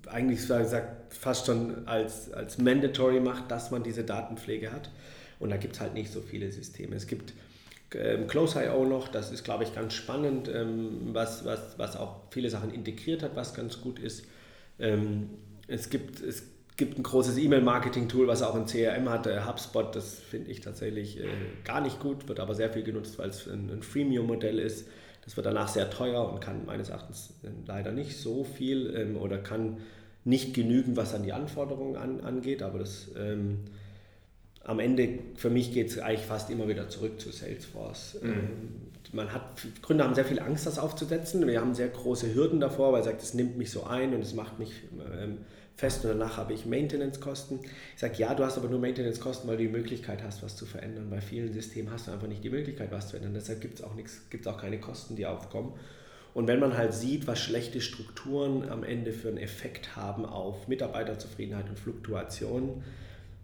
eigentlich gesagt, fast schon als, als mandatory macht, dass man diese Datenpflege hat. Und da gibt es halt nicht so viele Systeme. Es gibt ähm, Close.io noch, das ist, glaube ich, ganz spannend, ähm, was, was, was auch viele Sachen integriert hat, was ganz gut ist. Ähm, es, gibt, es gibt ein großes E-Mail-Marketing-Tool, was auch ein CRM hat, äh, HubSpot, das finde ich tatsächlich äh, gar nicht gut, wird aber sehr viel genutzt, weil es ein, ein Freemium-Modell ist. Das wird danach sehr teuer und kann meines Erachtens äh, leider nicht so viel ähm, oder kann nicht genügen, was an die Anforderungen an, angeht, aber das ähm, am Ende, für mich geht es eigentlich fast immer wieder zurück zu Salesforce. Mhm. Ähm, man hat, Gründer haben sehr viel Angst, das aufzusetzen. Wir haben sehr große Hürden davor, weil er sagt, es nimmt mich so ein und es macht mich ähm, fest und danach habe ich Maintenance-Kosten. Ich sage, ja, du hast aber nur Maintenance-Kosten, weil du die Möglichkeit hast, was zu verändern. Bei vielen Systemen hast du einfach nicht die Möglichkeit, was zu ändern. Deshalb gibt es auch, auch keine Kosten, die aufkommen. Und wenn man halt sieht, was schlechte Strukturen am Ende für einen Effekt haben auf Mitarbeiterzufriedenheit und Fluktuation,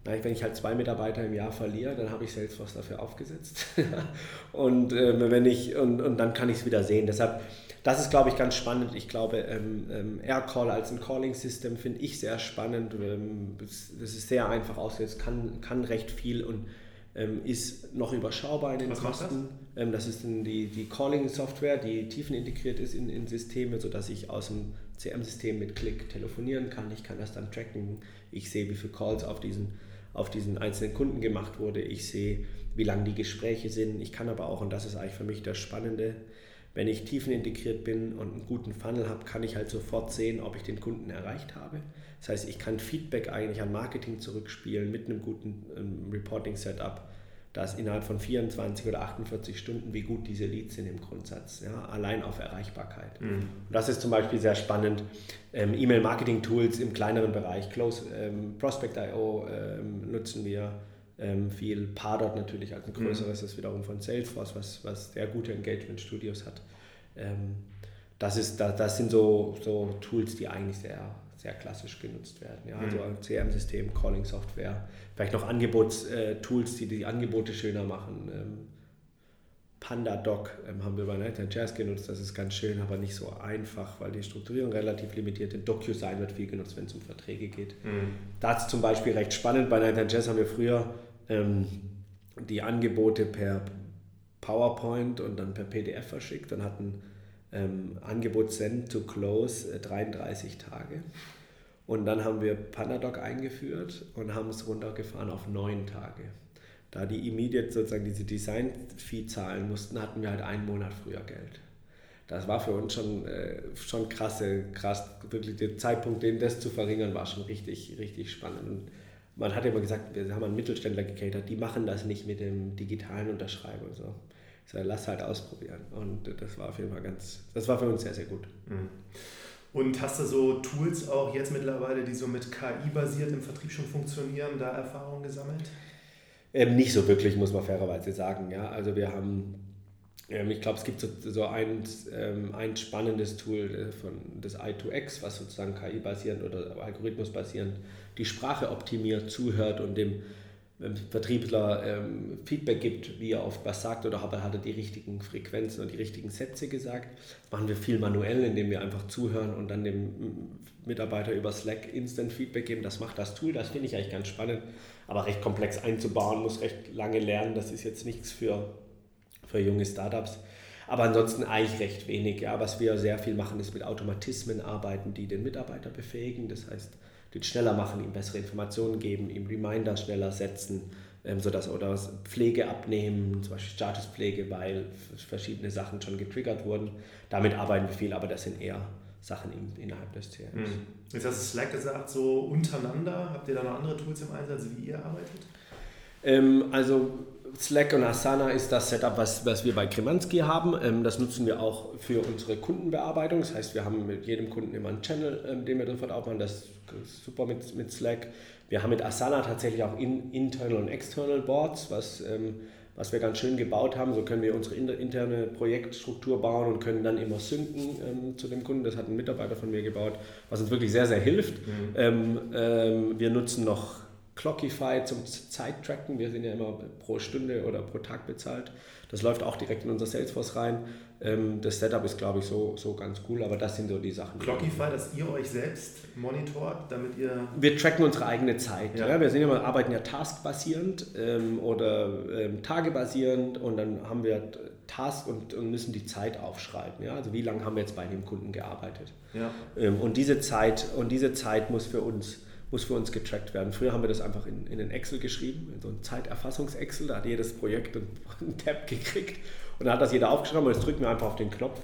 wenn ich halt zwei Mitarbeiter im Jahr verliere, dann habe ich Salesforce dafür aufgesetzt. und, äh, wenn ich, und, und dann kann ich es wieder sehen. Deshalb, das ist, glaube ich, ganz spannend. Ich glaube, ähm, ähm, AirCall als ein Calling-System finde ich sehr spannend. Ähm, das, das, ist sehr einfach ausgesetzt, kann, kann recht viel und ähm, ist noch überschaubar in den Was Kosten. Das? Ähm, das ist die, die Calling-Software, die tiefen integriert ist in, in Systeme, sodass ich aus dem CM-System mit Klick telefonieren kann. Ich kann das dann tracken. Ich sehe, wie viele Calls auf diesen auf diesen einzelnen Kunden gemacht wurde. Ich sehe, wie lang die Gespräche sind. Ich kann aber auch, und das ist eigentlich für mich das Spannende, wenn ich tiefenintegriert bin und einen guten Funnel habe, kann ich halt sofort sehen, ob ich den Kunden erreicht habe. Das heißt, ich kann Feedback eigentlich an Marketing zurückspielen mit einem guten ähm, Reporting-Setup dass innerhalb von 24 oder 48 Stunden, wie gut diese Leads sind im Grundsatz, ja, allein auf Erreichbarkeit. Mhm. Und das ist zum Beispiel sehr spannend. Ähm, E-Mail-Marketing-Tools im kleineren Bereich, Close, ähm, Prospect.io ähm, nutzen wir ähm, viel, Pardot natürlich als ein größeres, mhm. ist wiederum von Salesforce, was, was sehr gute Engagement-Studios hat. Ähm, das, ist, das, das sind so, so Tools, die eigentlich sehr sehr klassisch genutzt werden. Ja, also mhm. CRM-System, Calling-Software, vielleicht noch Angebotstools, die die Angebote schöner machen. Ähm, PandaDoc ähm, haben wir bei Night Jazz genutzt, das ist ganz schön, aber nicht so einfach, weil die Strukturierung relativ limitiert ist. DocuSign wird viel genutzt, wenn es um Verträge geht. Mhm. Da ist zum Beispiel recht spannend, bei Night Jazz haben wir früher ähm, die Angebote per PowerPoint und dann per PDF verschickt und hatten ähm, Angebot Send to Close äh, 33 Tage. Und dann haben wir Panadoc eingeführt und haben es runtergefahren auf neun Tage. Da die immediate sozusagen diese Design-Fee zahlen mussten, hatten wir halt einen Monat früher Geld. Das war für uns schon, äh, schon krasse, krass, wirklich der Zeitpunkt, den das zu verringern, war schon richtig, richtig spannend. Und man hat immer gesagt, wir haben einen Mittelständler gecatert, die machen das nicht mit dem digitalen Unterschreiben und so. Ich sage, lass halt ausprobieren. Und das war auf jeden Fall ganz, das war für uns sehr, sehr gut. Mhm. Und hast du so Tools auch jetzt mittlerweile, die so mit KI basiert im Vertrieb schon funktionieren, da Erfahrungen gesammelt? Ähm, nicht so wirklich, muss man fairerweise sagen. Ja? Also wir haben, ich glaube, es gibt so, so ein, ähm, ein spannendes Tool äh, von das i2X, was sozusagen KI-basierend oder Algorithmus-basierend die Sprache optimiert, zuhört und dem wenn Vertriebler ähm, Feedback gibt, wie er oft was sagt oder hat er die richtigen Frequenzen und die richtigen Sätze gesagt. Das machen wir viel manuell, indem wir einfach zuhören und dann dem Mitarbeiter über Slack Instant Feedback geben. Das macht das Tool, das finde ich eigentlich ganz spannend, aber recht komplex einzubauen, muss recht lange lernen. Das ist jetzt nichts für, für junge Startups. Aber ansonsten eigentlich recht wenig. Ja. Was wir sehr viel machen, ist mit Automatismen arbeiten, die den Mitarbeiter befähigen. Das heißt, den schneller machen, ihm bessere Informationen geben, ihm Reminder schneller setzen, ähm, sodass oder Pflege abnehmen, zum Beispiel Statuspflege, weil verschiedene Sachen schon getriggert wurden. Damit arbeiten wir viel, aber das sind eher Sachen in, innerhalb des CRMs. Mhm. Jetzt hast du Slack gesagt, so untereinander. Habt ihr da noch andere Tools im Einsatz, wie ihr arbeitet? Ähm, also Slack und Asana ist das Setup, was, was wir bei Kremanski haben. Ähm, das nutzen wir auch für unsere Kundenbearbeitung. Das heißt, wir haben mit jedem Kunden immer einen Channel, ähm, den wir sofort aufmachen. Das ist super mit, mit Slack. Wir haben mit Asana tatsächlich auch in, Internal und External Boards, was, ähm, was wir ganz schön gebaut haben. So können wir unsere interne Projektstruktur bauen und können dann immer synken ähm, zu dem Kunden. Das hat ein Mitarbeiter von mir gebaut, was uns wirklich sehr, sehr hilft. Mhm. Ähm, ähm, wir nutzen noch Clockify zum Zeittracken. Wir sind ja immer pro Stunde oder pro Tag bezahlt. Das läuft auch direkt in unser Salesforce rein. Ähm, das Setup ist, glaube ich, so, so ganz cool, aber das sind so die Sachen. Clockify, dass ihr euch selbst monitort, damit ihr. Wir tracken unsere eigene Zeit. Ja. ja. Wir sind immer, arbeiten ja taskbasierend ähm, oder ähm, tagebasierend und dann haben wir Task und, und, müssen die Zeit aufschreiben. Ja? Also wie lange haben wir jetzt bei dem Kunden gearbeitet? Ja. Ähm, und diese Zeit und diese Zeit muss für uns muss für uns getrackt werden. Früher haben wir das einfach in, in den Excel geschrieben, in so ein Zeiterfassungs-Excel, da hat jedes Projekt einen Tab gekriegt und dann hat das jeder aufgeschrieben und jetzt drücken wir einfach auf den Knopf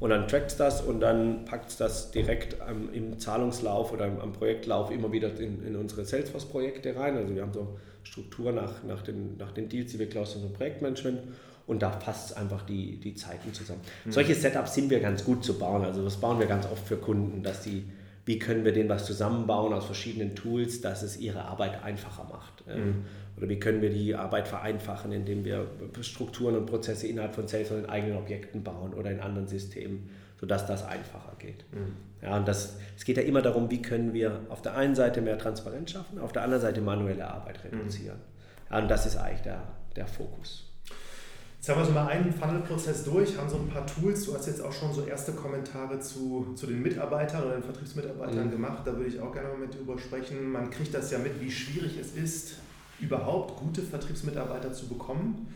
und dann trackt es das und dann packt es das direkt am, im Zahlungslauf oder am, Projektlauf immer wieder in, in unsere Salesforce-Projekte rein. Also wir haben so Struktur nach, nach, den, nach den Deals, die wir klauen, so Projektmanagement und da passt einfach die, die Zeiten zusammen. Mhm. Solche Setups sind wir ganz gut zu bauen. Also das bauen wir ganz oft für Kunden, dass die wie können wir denen was zusammenbauen aus verschiedenen Tools, dass es ihre Arbeit einfacher macht. Mhm. Oder wie können wir die Arbeit vereinfachen, indem wir Strukturen und Prozesse innerhalb von Salesforce in eigenen Objekten bauen oder in anderen Systemen, sodass das einfacher geht. Mhm. Ja, und das, es geht ja immer darum, wie können wir auf der einen Seite mehr Transparenz schaffen, auf der anderen Seite manuelle Arbeit reduzieren. Mhm. Ja, und das ist eigentlich der, der Fokus. Jetzt haben wir so mal einen Funnel-Prozess durch, haben so ein paar Tools. Du hast jetzt auch schon so erste Kommentare zu, zu den Mitarbeitern oder den Vertriebsmitarbeitern mhm. gemacht. Da würde ich auch gerne mal mit dir drüber sprechen. Man kriegt das ja mit, wie schwierig es ist, überhaupt gute Vertriebsmitarbeiter zu bekommen.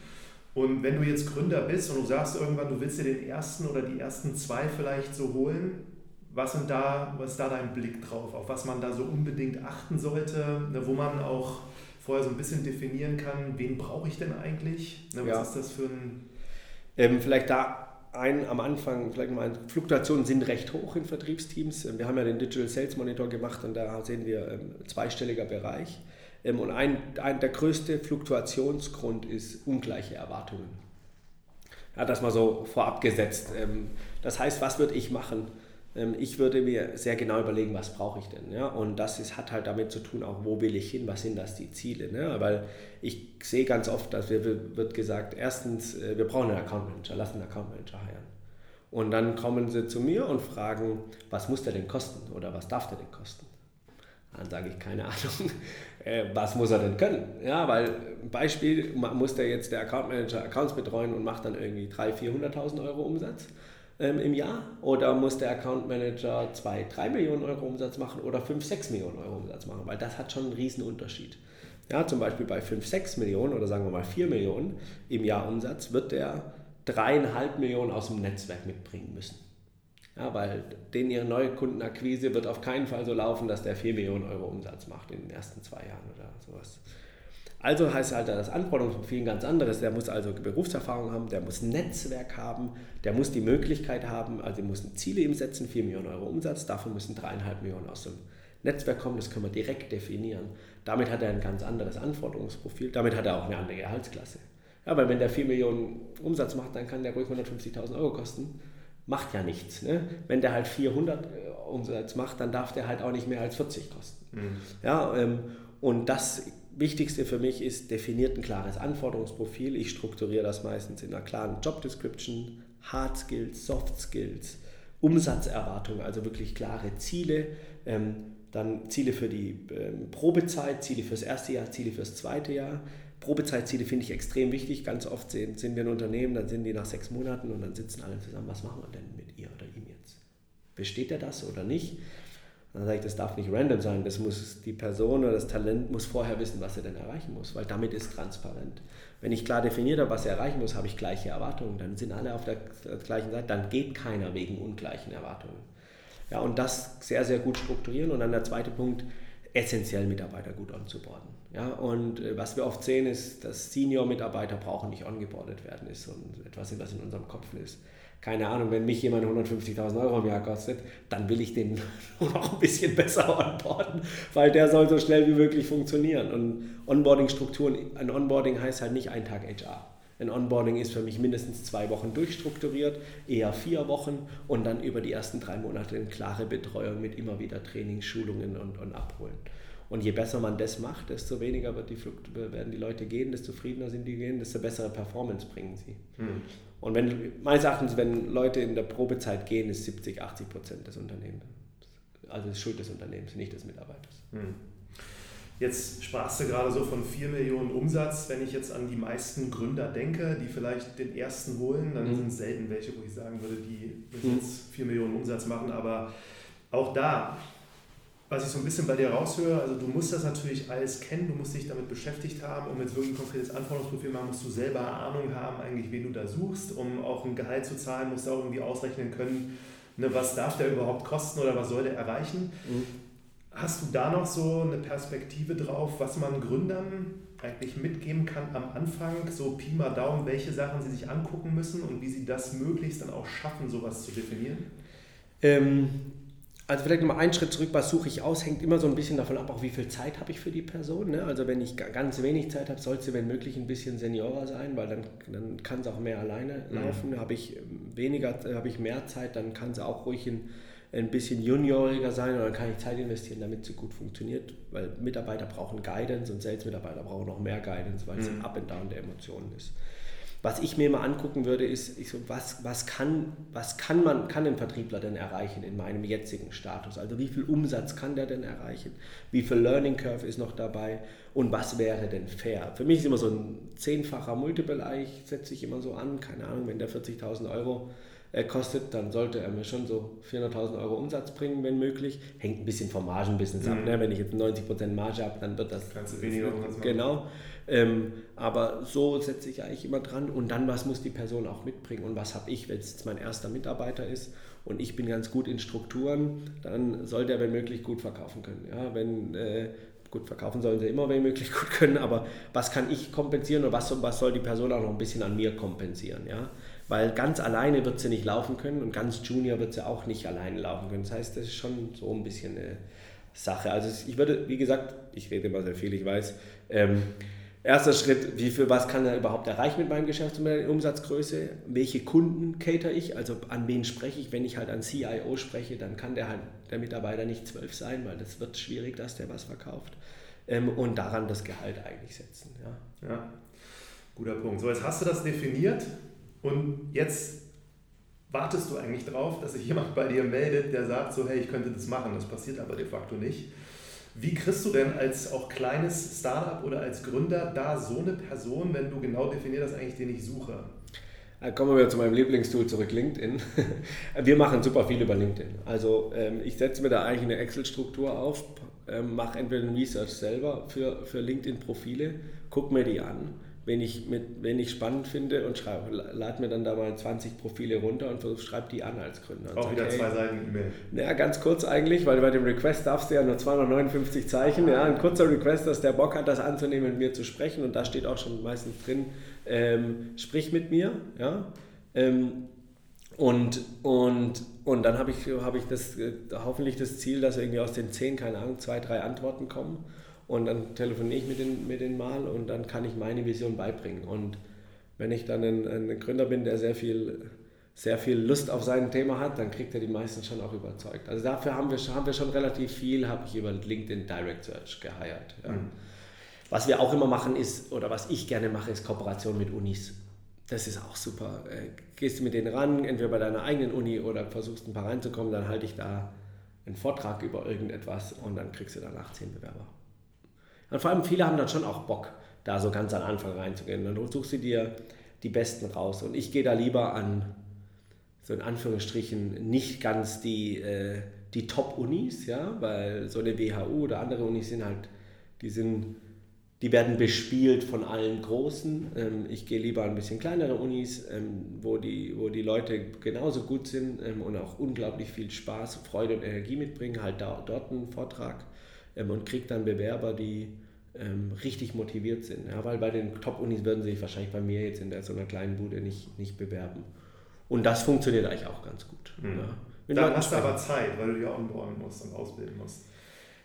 Und wenn du jetzt Gründer bist und du sagst irgendwann, du willst dir den ersten oder die ersten zwei vielleicht so holen, was, sind da, was ist da dein Blick drauf, auf was man da so unbedingt achten sollte, ne, wo man auch vorher so ein bisschen definieren kann, wen brauche ich denn eigentlich? Ne, was ja. ist das für ein... Ähm, vielleicht da ein am Anfang, vielleicht mal, Fluktuationen sind recht hoch in Vertriebsteams. Wir haben ja den Digital Sales Monitor gemacht und da sehen wir ähm, zweistelliger Bereich. Ähm, und ein, ein, der größte Fluktuationsgrund ist ungleiche Erwartungen. Ja, das mal so vorab gesetzt. Ähm, das heißt, was würde ich machen? Ähm, ich würde mir sehr genau überlegen, was brauche ich denn. Ja? Und das ist, hat halt damit zu tun, auch wo will ich hin, was sind das die Ziele. Ne? Weil ich sehe ganz oft, dass wir, wird gesagt, erstens, äh, wir brauchen einen Account Manager, lass einen Account Manager heiren. Und dann kommen sie zu mir und fragen, was muss der denn kosten oder was darf der denn kosten? Dann sage ich, keine Ahnung, äh, was muss er denn können? Ja, weil Beispiel, muss der jetzt der Account Manager Accounts betreuen und macht dann irgendwie 300.000, 400.000 Euro Umsatz? Ähm, im Jahr? Oder muss der Account Manager 2, 3 Millionen Euro Umsatz machen oder 5, 6 Millionen Euro Umsatz machen? Weil das hat schon einen riesen Unterschied. Ja, zum Beispiel bei 5, 6 Millionen oder sagen wir mal 4 Millionen im Jahr Umsatz wird der 3,5 Millionen aus dem Netzwerk mitbringen müssen. Ja, weil den ihre neue Kundenakquise wird auf keinen Fall so laufen, dass der 4 Millionen Euro Umsatz macht in den ersten zwei Jahren oder sowas. Also heißt halt das Anforderungsprofil ein ganz anderes. Der muss also Berufserfahrung haben, der muss ein Netzwerk haben, der muss die Möglichkeit haben, also er muss Ziele ihm setzen, 4 Millionen Euro Umsatz, davon müssen 3,5 Millionen aus dem Netzwerk kommen, das können wir direkt definieren. Damit hat er ein ganz anderes Anforderungsprofil, damit hat er auch eine andere Gehaltsklasse. Ja, weil wenn der 4 Millionen Umsatz macht, dann kann der ruhig 150.000 Euro kosten. Macht ja nichts. Ne? Wenn der halt 400 äh, Umsatz macht, dann darf der halt auch nicht mehr als 40 kosten. Mhm. Ja, ähm, und das Wichtigste für mich ist, definiert ein klares Anforderungsprofil. Ich strukturiere das meistens in einer klaren Job Description, Hard Skills, Soft Skills, Umsatzerwartungen, also wirklich klare Ziele. Ähm, dann Ziele für die ähm, Probezeit, Ziele fürs erste Jahr, Ziele fürs zweite Jahr. Probezeitziele finde ich extrem wichtig. Ganz oft sind, sind wir ein Unternehmen, dann sind die nach sechs Monaten und dann sitzen alle zusammen. Was machen wir denn mit ihr oder ihm jetzt? Besteht er das oder nicht? Dann sage ich, das darf nicht random sein, das muss die Person oder das Talent muss vorher wissen, was er denn erreichen muss, weil damit ist transparent. Wenn ich klar definiert habe, was er erreichen muss, habe ich gleiche Erwartungen, dann sind alle auf der gleichen Seite, dann geht keiner wegen ungleichen Erwartungen. Ja, und das sehr, sehr gut strukturieren und dann der zweite Punkt, essentiell Mitarbeiter gut onzuboarden. Ja, und äh, was wir oft sehen, ist, dass Senior-Mitarbeiter brauchen nicht ongeboardet werden, ist und etwas, was in unserem Kopf ist keine Ahnung, wenn mich jemand 150.000 Euro im Jahr kostet, dann will ich den noch ein bisschen besser onboarden, weil der soll so schnell wie möglich funktionieren. Und Onboarding-Strukturen, ein Onboarding heißt halt nicht ein Tag HR. Ein Onboarding ist für mich mindestens zwei Wochen durchstrukturiert, eher vier Wochen und dann über die ersten drei Monate eine klare Betreuung mit immer wieder Trainings, Schulungen und, und Abholen. Und je besser man das macht, desto weniger die werden die Leute gehen, desto zufriedener sind die gehen, desto bessere Performance bringen sie. Mhm. Und wenn, meines Erachtens, wenn Leute in der Probezeit gehen, ist 70, 80 Prozent des Unternehmens. Also ist Schuld des Unternehmens, nicht des Mitarbeiters. Mhm. Jetzt sprachst du gerade so von 4 Millionen Umsatz. Wenn ich jetzt an die meisten Gründer denke, die vielleicht den ersten holen, dann mhm. sind es selten welche, wo ich sagen würde, die mhm. jetzt 4 Millionen Umsatz machen. Aber auch da was ich so ein bisschen bei dir raushöre, also du musst das natürlich alles kennen, du musst dich damit beschäftigt haben, um jetzt wirklich ein konkretes Anforderungsprofil machen, musst du selber Ahnung haben, eigentlich, wen du da suchst, um auch ein Gehalt zu zahlen, musst du auch irgendwie ausrechnen können, ne, was darf der überhaupt kosten oder was soll der erreichen. Mhm. Hast du da noch so eine Perspektive drauf, was man Gründern eigentlich mitgeben kann am Anfang, so Pi mal Daumen, welche Sachen sie sich angucken müssen und wie sie das möglichst dann auch schaffen, sowas zu definieren? Ähm, also vielleicht nochmal einen Schritt zurück, was suche ich aus, hängt immer so ein bisschen davon ab, auch wie viel Zeit habe ich für die Person. Ne? Also wenn ich ganz wenig Zeit habe, sollte sie, wenn möglich, ein bisschen seniorer sein, weil dann, dann kann sie auch mehr alleine mhm. laufen. Mhm. Habe ich weniger, habe ich mehr Zeit, dann kann sie auch ruhig ein, ein bisschen junioriger sein oder dann kann ich Zeit investieren, damit sie gut funktioniert, weil Mitarbeiter brauchen Guidance und Sales-Mitarbeiter brauchen noch mehr Guidance, weil es mhm. ein Up and Down der Emotionen ist. Was ich mir mal angucken würde, ist, so, was, was, kann, was kann man, kann ein Vertriebler denn erreichen in meinem jetzigen Status? Also wie viel Umsatz kann der denn erreichen? Wie viel Learning Curve ist noch dabei? Und was wäre denn fair? Für mich ist immer so ein zehnfacher Multiple, ich setze ich immer so an, keine Ahnung, wenn der 40.000 Euro äh, kostet, dann sollte er mir schon so 400.000 Euro Umsatz bringen, wenn möglich. Hängt ein bisschen vom Margenbusiness mhm. ab. Ne? Wenn ich jetzt 90% Marge habe, dann wird das... Kannst du weniger Umsatz. Genau. Ähm, aber so setze ich eigentlich immer dran. Und dann, was muss die Person auch mitbringen und was habe ich, wenn es jetzt mein erster Mitarbeiter ist und ich bin ganz gut in Strukturen, dann soll der, wenn möglich, gut verkaufen können. Ja, wenn, äh, gut, verkaufen sollen sie immer, wenn möglich, gut können, aber was kann ich kompensieren und was, was soll die Person auch noch ein bisschen an mir kompensieren? Ja? Weil ganz alleine wird sie nicht laufen können und ganz Junior wird sie auch nicht alleine laufen können. Das heißt, das ist schon so ein bisschen eine Sache. Also ich würde, wie gesagt, ich rede immer sehr viel, ich weiß, ähm, Erster Schritt, wie viel, was kann er überhaupt erreichen mit meinem Geschäftsmodell, Umsatzgröße? Welche Kunden cater ich? Also an wen spreche ich? Wenn ich halt an CIO spreche, dann kann der halt der Mitarbeiter nicht zwölf sein, weil das wird schwierig, dass der was verkauft. Ähm, und daran das Gehalt eigentlich setzen. Ja. ja, guter Punkt. So, jetzt hast du das definiert und jetzt wartest du eigentlich drauf, dass sich jemand bei dir meldet, der sagt so, hey, ich könnte das machen. Das passiert aber de facto nicht. Wie kriegst du denn als auch kleines Startup oder als Gründer da so eine Person, wenn du genau definierst, eigentlich den ich suche? Kommen wir zu meinem Lieblingstool zurück, LinkedIn. Wir machen super viel über LinkedIn. Also ähm, ich setze mir da eigentlich eine Excel-Struktur auf, ähm, mache entweder ein Research selber für, für LinkedIn-Profile, gucke mir die an wenn ich, mit, wenn ich spannend finde und schreibe, lade mir dann da mal 20 Profile runter und schreibe die an als Gründer. Auch wieder okay, zwei Seiten E-Mail. Naja, ganz kurz eigentlich, weil bei dem Request darfst du ja nur 259 Zeichen. Ja, ein kurzer Request, dass der Bock hat, das anzunehmen, mit mir zu sprechen und da steht auch schon meistens drin, ähm, sprich mit mir. Ja? Ähm, und, und, und dann habe ich, hab ich das, äh, hoffentlich das Ziel, dass irgendwie aus den zehn, keine Ahnung, zwei, drei Antworten kommen und dann telefoniere ich mit denen, mit denen mal und dann kann ich meine Vision beibringen. Und wenn ich dann ein, ein Gründer bin, der sehr viel, sehr viel Lust auf sein Thema hat, dann kriegt er die meisten schon auch überzeugt. Also dafür haben wir, haben wir schon relativ viel, habe ich über LinkedIn Direct Search geheiert. Ja. Mhm. Was wir auch immer machen ist, oder was ich gerne mache, ist Kooperation mit Unis. Das ist auch super. Äh, gehst du mit denen ran, entweder bei deiner eigenen Uni oder versuchst ein paar reinzukommen, dann halte ich da einen Vortrag über irgendetwas und dann kriegst du danach zehn Bewerber. Und vor allem viele haben dann schon auch Bock, da so ganz am Anfang reinzugehen. Dann suchst du dir die Besten raus. Und ich gehe da lieber an, so in Anführungsstrichen, nicht ganz die, äh, die Top-Unis, ja, weil so eine WHU oder andere Unis sind halt, die sind, die werden bespielt von allen Großen. Ähm, ich gehe lieber ein bisschen kleinere Unis, ähm, wo, die, wo die Leute genauso gut sind ähm, und auch unglaublich viel Spaß, Freude und Energie mitbringen, halt dort einen Vortrag und kriege dann Bewerber, die ähm, richtig motiviert sind. Ja, weil bei den Top-Unis würden sie sich wahrscheinlich bei mir jetzt in der, so einer kleinen Bude nicht, nicht bewerben. Und das funktioniert eigentlich auch ganz gut. Mhm. Ja. Dann hast du aber Zeit, weil du die onboarden musst und ausbilden musst.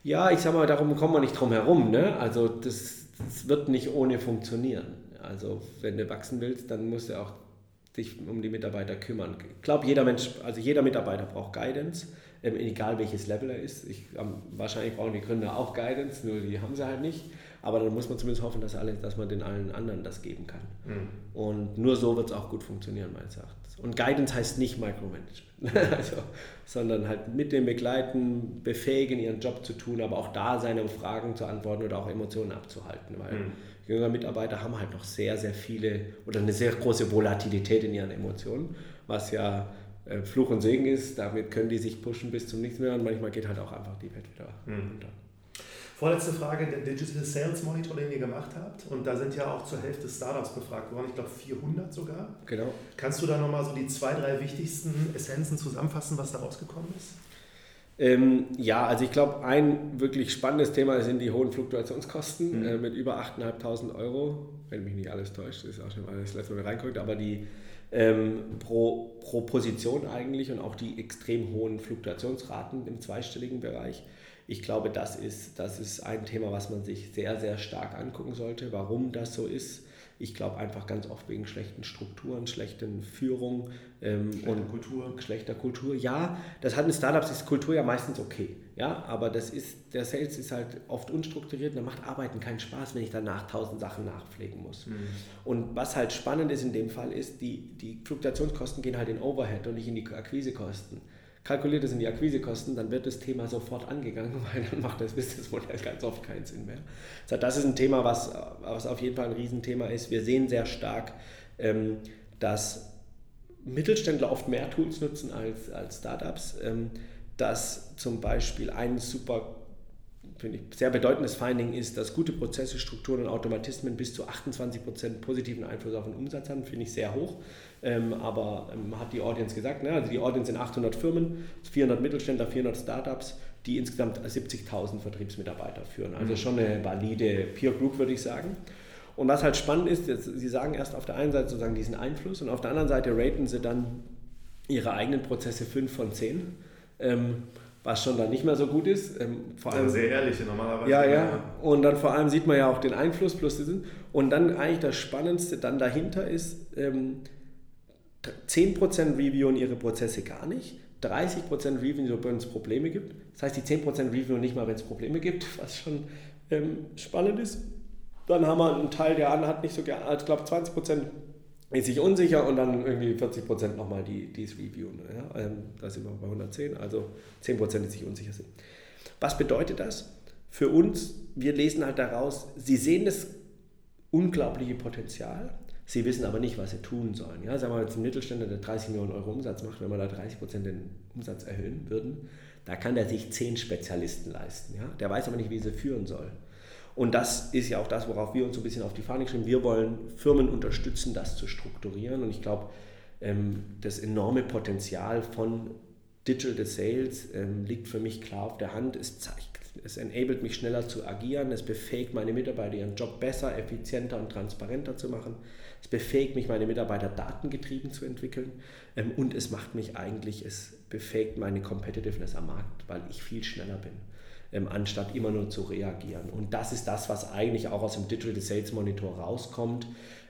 Ja, ich sag mal, darum kommen wir nicht drum herum. Ne? Also das, das wird nicht ohne funktionieren. Also wenn du wachsen willst, dann musst du auch dich um die Mitarbeiter kümmern. Ich glaube, jeder Mensch, also jeder Mitarbeiter braucht Guidance ähm, egal welches Level er ist. Ich, ähm, wahrscheinlich brauchen die Gründer auch Guidance, nur die haben sie halt nicht. Aber dann muss man zumindest hoffen, dass, alle, dass man den allen anderen das geben kann. Mhm. Und nur so wird es auch gut funktionieren, meines Erachtens. Und Guidance heißt nicht Micromanagement, also, sondern halt mit dem Begleiten, befähigen, ihren Job zu tun, aber auch da seine Fragen zu antworten oder auch Emotionen abzuhalten. Weil mhm. jüngere Mitarbeiter haben halt noch sehr, sehr viele oder eine sehr große Volatilität in ihren Emotionen, was ja äh, Fluch und Segen ist. Damit können die sich pushen bis zum Nichts mehr und manchmal geht halt auch einfach die Welt wieder mhm. runter. Vorletzte Frage, der Digital Sales Monitor, den ihr gemacht habt. Und da sind ja auch zur Hälfte Startups befragt worden, ich glaube 400 sogar. Genau. Kannst du da nochmal so die zwei, drei wichtigsten Essenzen zusammenfassen, was da rausgekommen ist? Ähm, ja, also ich glaube, ein wirklich spannendes Thema sind die hohen Fluktuationskosten mhm. äh, mit über 8.500 Euro. Wenn mich nicht alles täuscht, das ist auch schon mal das letzte Mal reinguckt, aber die ähm, pro, pro Position eigentlich und auch die extrem hohen Fluktuationsraten im zweistelligen Bereich. Ich glaube, das ist, das ist ein Thema, was man sich sehr, sehr stark angucken sollte, warum das so ist. Ich glaube einfach ganz oft wegen schlechten Strukturen, schlechten Führung ähm, und Kultur. schlechter Kultur. Ja, das hat in Startups ist Kultur ja meistens okay. Ja, aber das ist, der Sales ist halt oft unstrukturiert und da macht Arbeiten keinen Spaß, wenn ich danach tausend Sachen nachpflegen muss. Mhm. Und was halt spannend ist in dem Fall ist, die, die Fluktuationskosten gehen halt in Overhead und nicht in die Akquisekosten kalkuliert es in die Akquisekosten, dann wird das Thema sofort angegangen, weil dann macht das Businessmodell ganz oft keinen Sinn mehr. Das ist ein Thema, was, was auf jeden Fall ein Riesenthema ist. Wir sehen sehr stark, ähm, dass Mittelständler oft mehr Tools nutzen als, als Startups. Ähm, dass zum Beispiel ein super finde ich, sehr bedeutendes Finding ist, dass gute Prozesse, Strukturen und Automatismen bis zu 28% positiven Einfluss auf den Umsatz haben, finde ich sehr hoch. Ähm, aber ähm, hat die Audience gesagt, ne? also die Audience sind 800 Firmen, 400 Mittelständler, 400 Startups, die insgesamt 70.000 Vertriebsmitarbeiter führen. Also mhm. schon eine valide Peer Group, würde ich sagen. Und was halt spannend ist, jetzt, sie sagen erst auf der einen Seite sozusagen diesen Einfluss und auf der anderen Seite raten sie dann ihre eigenen Prozesse 5 von 10. Ähm, was schon dann nicht mehr so gut ist. Ähm, vor allem, sehr ehrliche normalerweise. Ja, ja. Und dann vor allem sieht man ja auch den Einfluss plus diesen. Und dann eigentlich das Spannendste dann dahinter ist, ähm, 10% reviewen ihre Prozesse gar nicht, 30% reviewen, wenn es Probleme gibt. Das heißt, die 10% reviewen nicht mal, wenn es Probleme gibt, was schon ähm, spannend ist. Dann haben wir einen Teil, der hat nicht so gerne, also ich glaube 20% ist sich unsicher und dann irgendwie 40 Prozent nochmal die, die es reviewen. Ja? Ähm, da sind wir bei 110, also 10 Prozent, die sich unsicher sind. Was bedeutet das? Für uns, wir lesen halt daraus, sie sehen das unglaubliche Potenzial, sie wissen aber nicht, was sie tun sollen. Ja? Sagen wir jetzt ein Mittelständler, der 30 Millionen Euro Umsatz macht, wenn wir da 30 Prozent den Umsatz erhöhen würden, da kann der sich 10 Spezialisten leisten. Ja? Der weiß aber nicht, wie sie führen soll. Und das ist ja auch das, worauf wir uns so ein bisschen auf die Fahne geschrieben Wir wollen Firmen unterstützen, das zu strukturieren. Und ich glaube, ähm, das enorme Potenzial von Digital Sales ähm, liegt für mich klar auf der Hand. Es zeigt, es enabled mich schneller zu agieren, es befähigt meine Mitarbeiter, ihren Job besser, effizienter und transparenter zu machen. Es befähigt mich, meine Mitarbeiter datengetrieben zu entwickeln ähm, und es macht mich eigentlich, es befähigt meine Competitiveness am Markt, weil ich viel schneller bin ähm, anstatt immer nur zu reagieren. Und das ist das, was eigentlich auch aus dem Digital Sales Monitor rauskommt.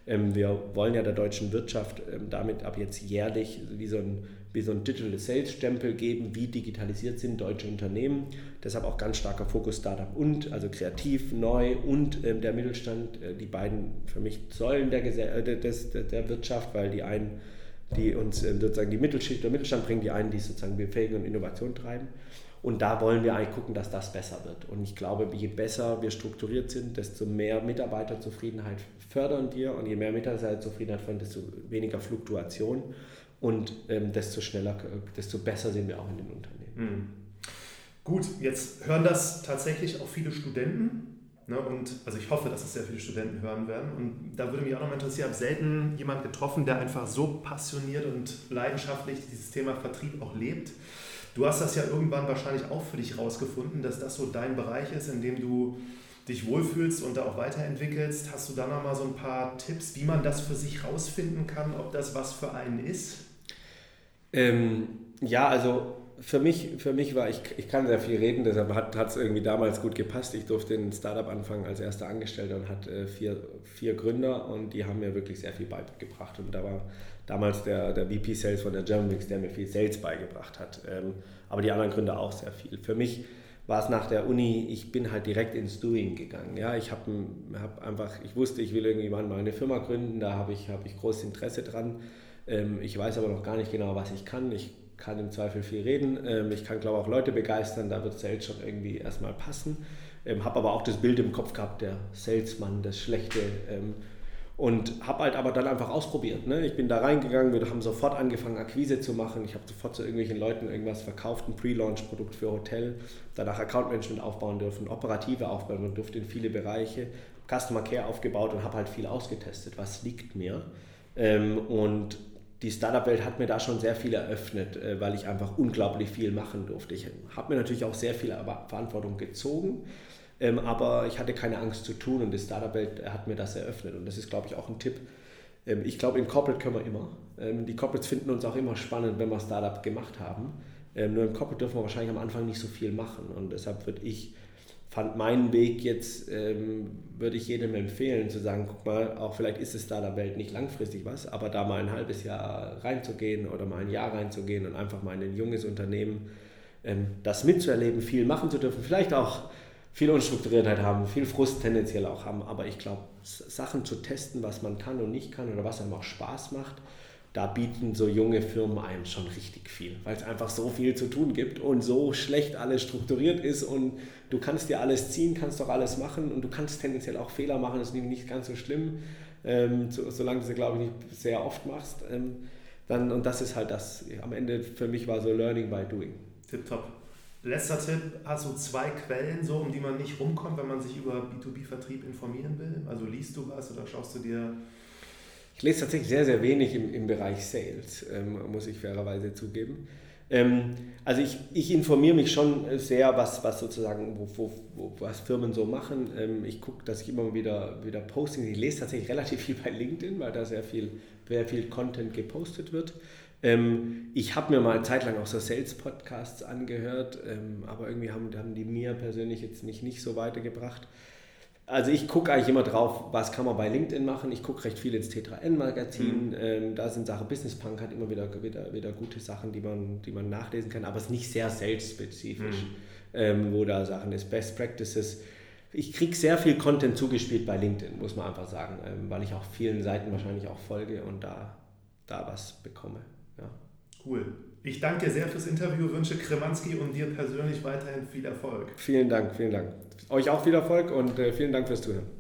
Ähm, wir wollen ja der deutschen Wirtschaft ähm, damit ab jetzt jährlich wie so ein wie so ein Digital Sales Stempel geben, wie digitalisiert sind deutsche Unternehmen. Deshalb auch ganz starker Fokus Startup und, also kreativ, neu und ähm, der Mittelstand, äh, die beiden für mich Säulen der, äh, des, der Wirtschaft, weil die einen, die uns äh, sozusagen die Mittelschicht oder Mittelstand bringen, die einen, die sozusagen befähigen und Innovation treiben. Und da wollen wir eigentlich gucken, dass das besser wird. Und ich glaube, je besser wir strukturiert sind, desto mehr Mitarbeiterzufriedenheit fördern wir. Und je mehr Mitarbeiterzufriedenheit fördern, desto weniger Fluktuation. Und ähm, desto schneller, desto besser sind wir auch in den Unternehmen. Mhm. Gut, jetzt hören das tatsächlich auch viele Studenten. Ne, und also ich hoffe, dass es sehr viele Studenten hören werden. Und da würde mich auch noch mal interessieren, ich habe selten jemanden getroffen, der einfach so passioniert und leidenschaftlich dieses Thema Vertrieb auch lebt. Du hast das ja irgendwann wahrscheinlich auch für dich rausgefunden, dass das so dein Bereich ist, in dem du dich wohlfühlst und da auch weiterentwickelst. Hast du da noch mal so ein paar Tipps, wie man das für sich rausfinden kann, ob das was für einen ist? Ähm, ja, also für mich, für mich war, ich, ich kann sehr viel reden, deshalb hat es irgendwie damals gut gepasst. Ich durfte ein Startup anfangen als erster Angestellter und hatte äh, vier, vier Gründer und die haben mir wirklich sehr viel beigebracht. Und da war damals der, der VP Sales von der Germanwings, der mir viel Sales beigebracht hat. Ähm, aber die anderen Gründer auch sehr viel. Für mich war es nach der Uni, ich bin halt direkt ins Doing gegangen. Ja, ich habe hab einfach, ich wusste, ich will irgendwann mal eine Firma gründen, da habe ich, hab ich großes Interesse dran. Ähm, ich weiß aber noch gar nicht genau, was ich kann. Ich kann im Zweifel viel reden. Ähm, ich kann, glaube auch Leute begeistern, da wird Sales schon irgendwie erstmal passen. Ähm, habe aber auch das Bild im Kopf gehabt, der Salesman, das Schlechte. Ähm, und habe halt aber dann einfach ausprobiert. Ne? Ich bin da reingegangen, wir haben sofort angefangen, Akquise zu machen. Ich habe sofort zu irgendwelchen Leuten irgendwas verkauft, ein Pre-Launch-Produkt für Hotel, danach Account-Management aufbauen dürfen, operative aufbauen durfte in viele Bereiche, Customer Care aufgebaut und habe halt viel ausgetestet, was liegt mir. Ähm, und die Startup-Welt hat mir da schon sehr viel eröffnet, äh, weil ich einfach unglaublich viel machen durfte. Ich habe mir natürlich auch sehr viel Verantwortung gezogen ähm, aber ich hatte keine Angst zu tun und die Startup-Welt hat mir das eröffnet. Und das ist, glaube ich, auch ein Tipp. Ähm, ich glaube, in Corporate können wir immer. Ähm, die Corporates finden uns auch immer spannend, wenn wir Startup gemacht haben. Nur im Corporate dürfen wir wahrscheinlich am Anfang nicht so viel machen. Und deshalb würde ich fand meinen Weg jetzt, ähm, würde ich jedem empfehlen, zu sagen, guck mal, auch vielleicht ist es da der Welt nicht langfristig was, aber da mal ein halbes Jahr reinzugehen oder mal ein Jahr reinzugehen und einfach mal in ein junges Unternehmen ähm, das mitzuerleben, viel machen zu dürfen, vielleicht auch viel Unstrukturiertheit haben, viel Frust tendenziell auch haben, aber ich glaube, Sachen zu testen, was man kann und nicht kann oder was einem auch Spaß macht, da bieten so junge Firmen einem schon richtig viel, weil es einfach so viel zu tun gibt und so schlecht alles strukturiert ist und du kannst dir alles ziehen, kannst doch alles machen und du kannst tendenziell auch Fehler machen, das ist nicht ganz so schlimm, ähm, so, solange du sie, glaube ich, nicht sehr oft machst. Ähm, dann, und das ist halt das, am Ende für mich war so Learning by Doing. Tipptopp. Letzter Tipp, hast du zwei Quellen, so, um die man nicht rumkommt, wenn man sich über B2B-Vertrieb informieren will? Also liest du was oder schaust du dir ich lese tatsächlich sehr, sehr wenig im, im Bereich Sales, ähm, muss ich fairerweise zugeben. Ähm, also ich, ich informiere mich schon sehr, was, was sozusagen, wo, wo, wo was Firmen so machen. Ähm, ich gucke, dass ich immer wieder, wieder Postings, ich lese tatsächlich relativ viel bei LinkedIn, weil da sehr viel, sehr viel Content gepostet wird. Ähm, ich habe mir mal eine Zeit lang auch so Sales-Podcasts angehört, ähm, aber irgendwie haben, haben die mir persönlich jetzt mich nicht so weitergebracht. Also ich gucke eigentlich immer drauf, was kann man bei LinkedIn machen. Ich gucke recht viel ins T3N-Magazin. Mhm. Ähm, da sind Sachen, Business Punk hat immer wieder, wieder, wieder gute Sachen, die man, die man nachlesen kann, aber es ist nicht sehr sales-spezifisch, mhm. ähm, wo da Sachen ist. Best Practices. Ich kriege sehr viel Content zugespielt bei LinkedIn, muss man einfach sagen, ähm, weil ich auch vielen Seiten wahrscheinlich auch folge und da, da was bekomme. Ja. Cool. Ich danke sehr fürs Interview, wünsche Kremanski und dir persönlich weiterhin viel Erfolg. Vielen Dank, vielen Dank. Euch auch viel Erfolg und äh, vielen Dank fürs Zuhören.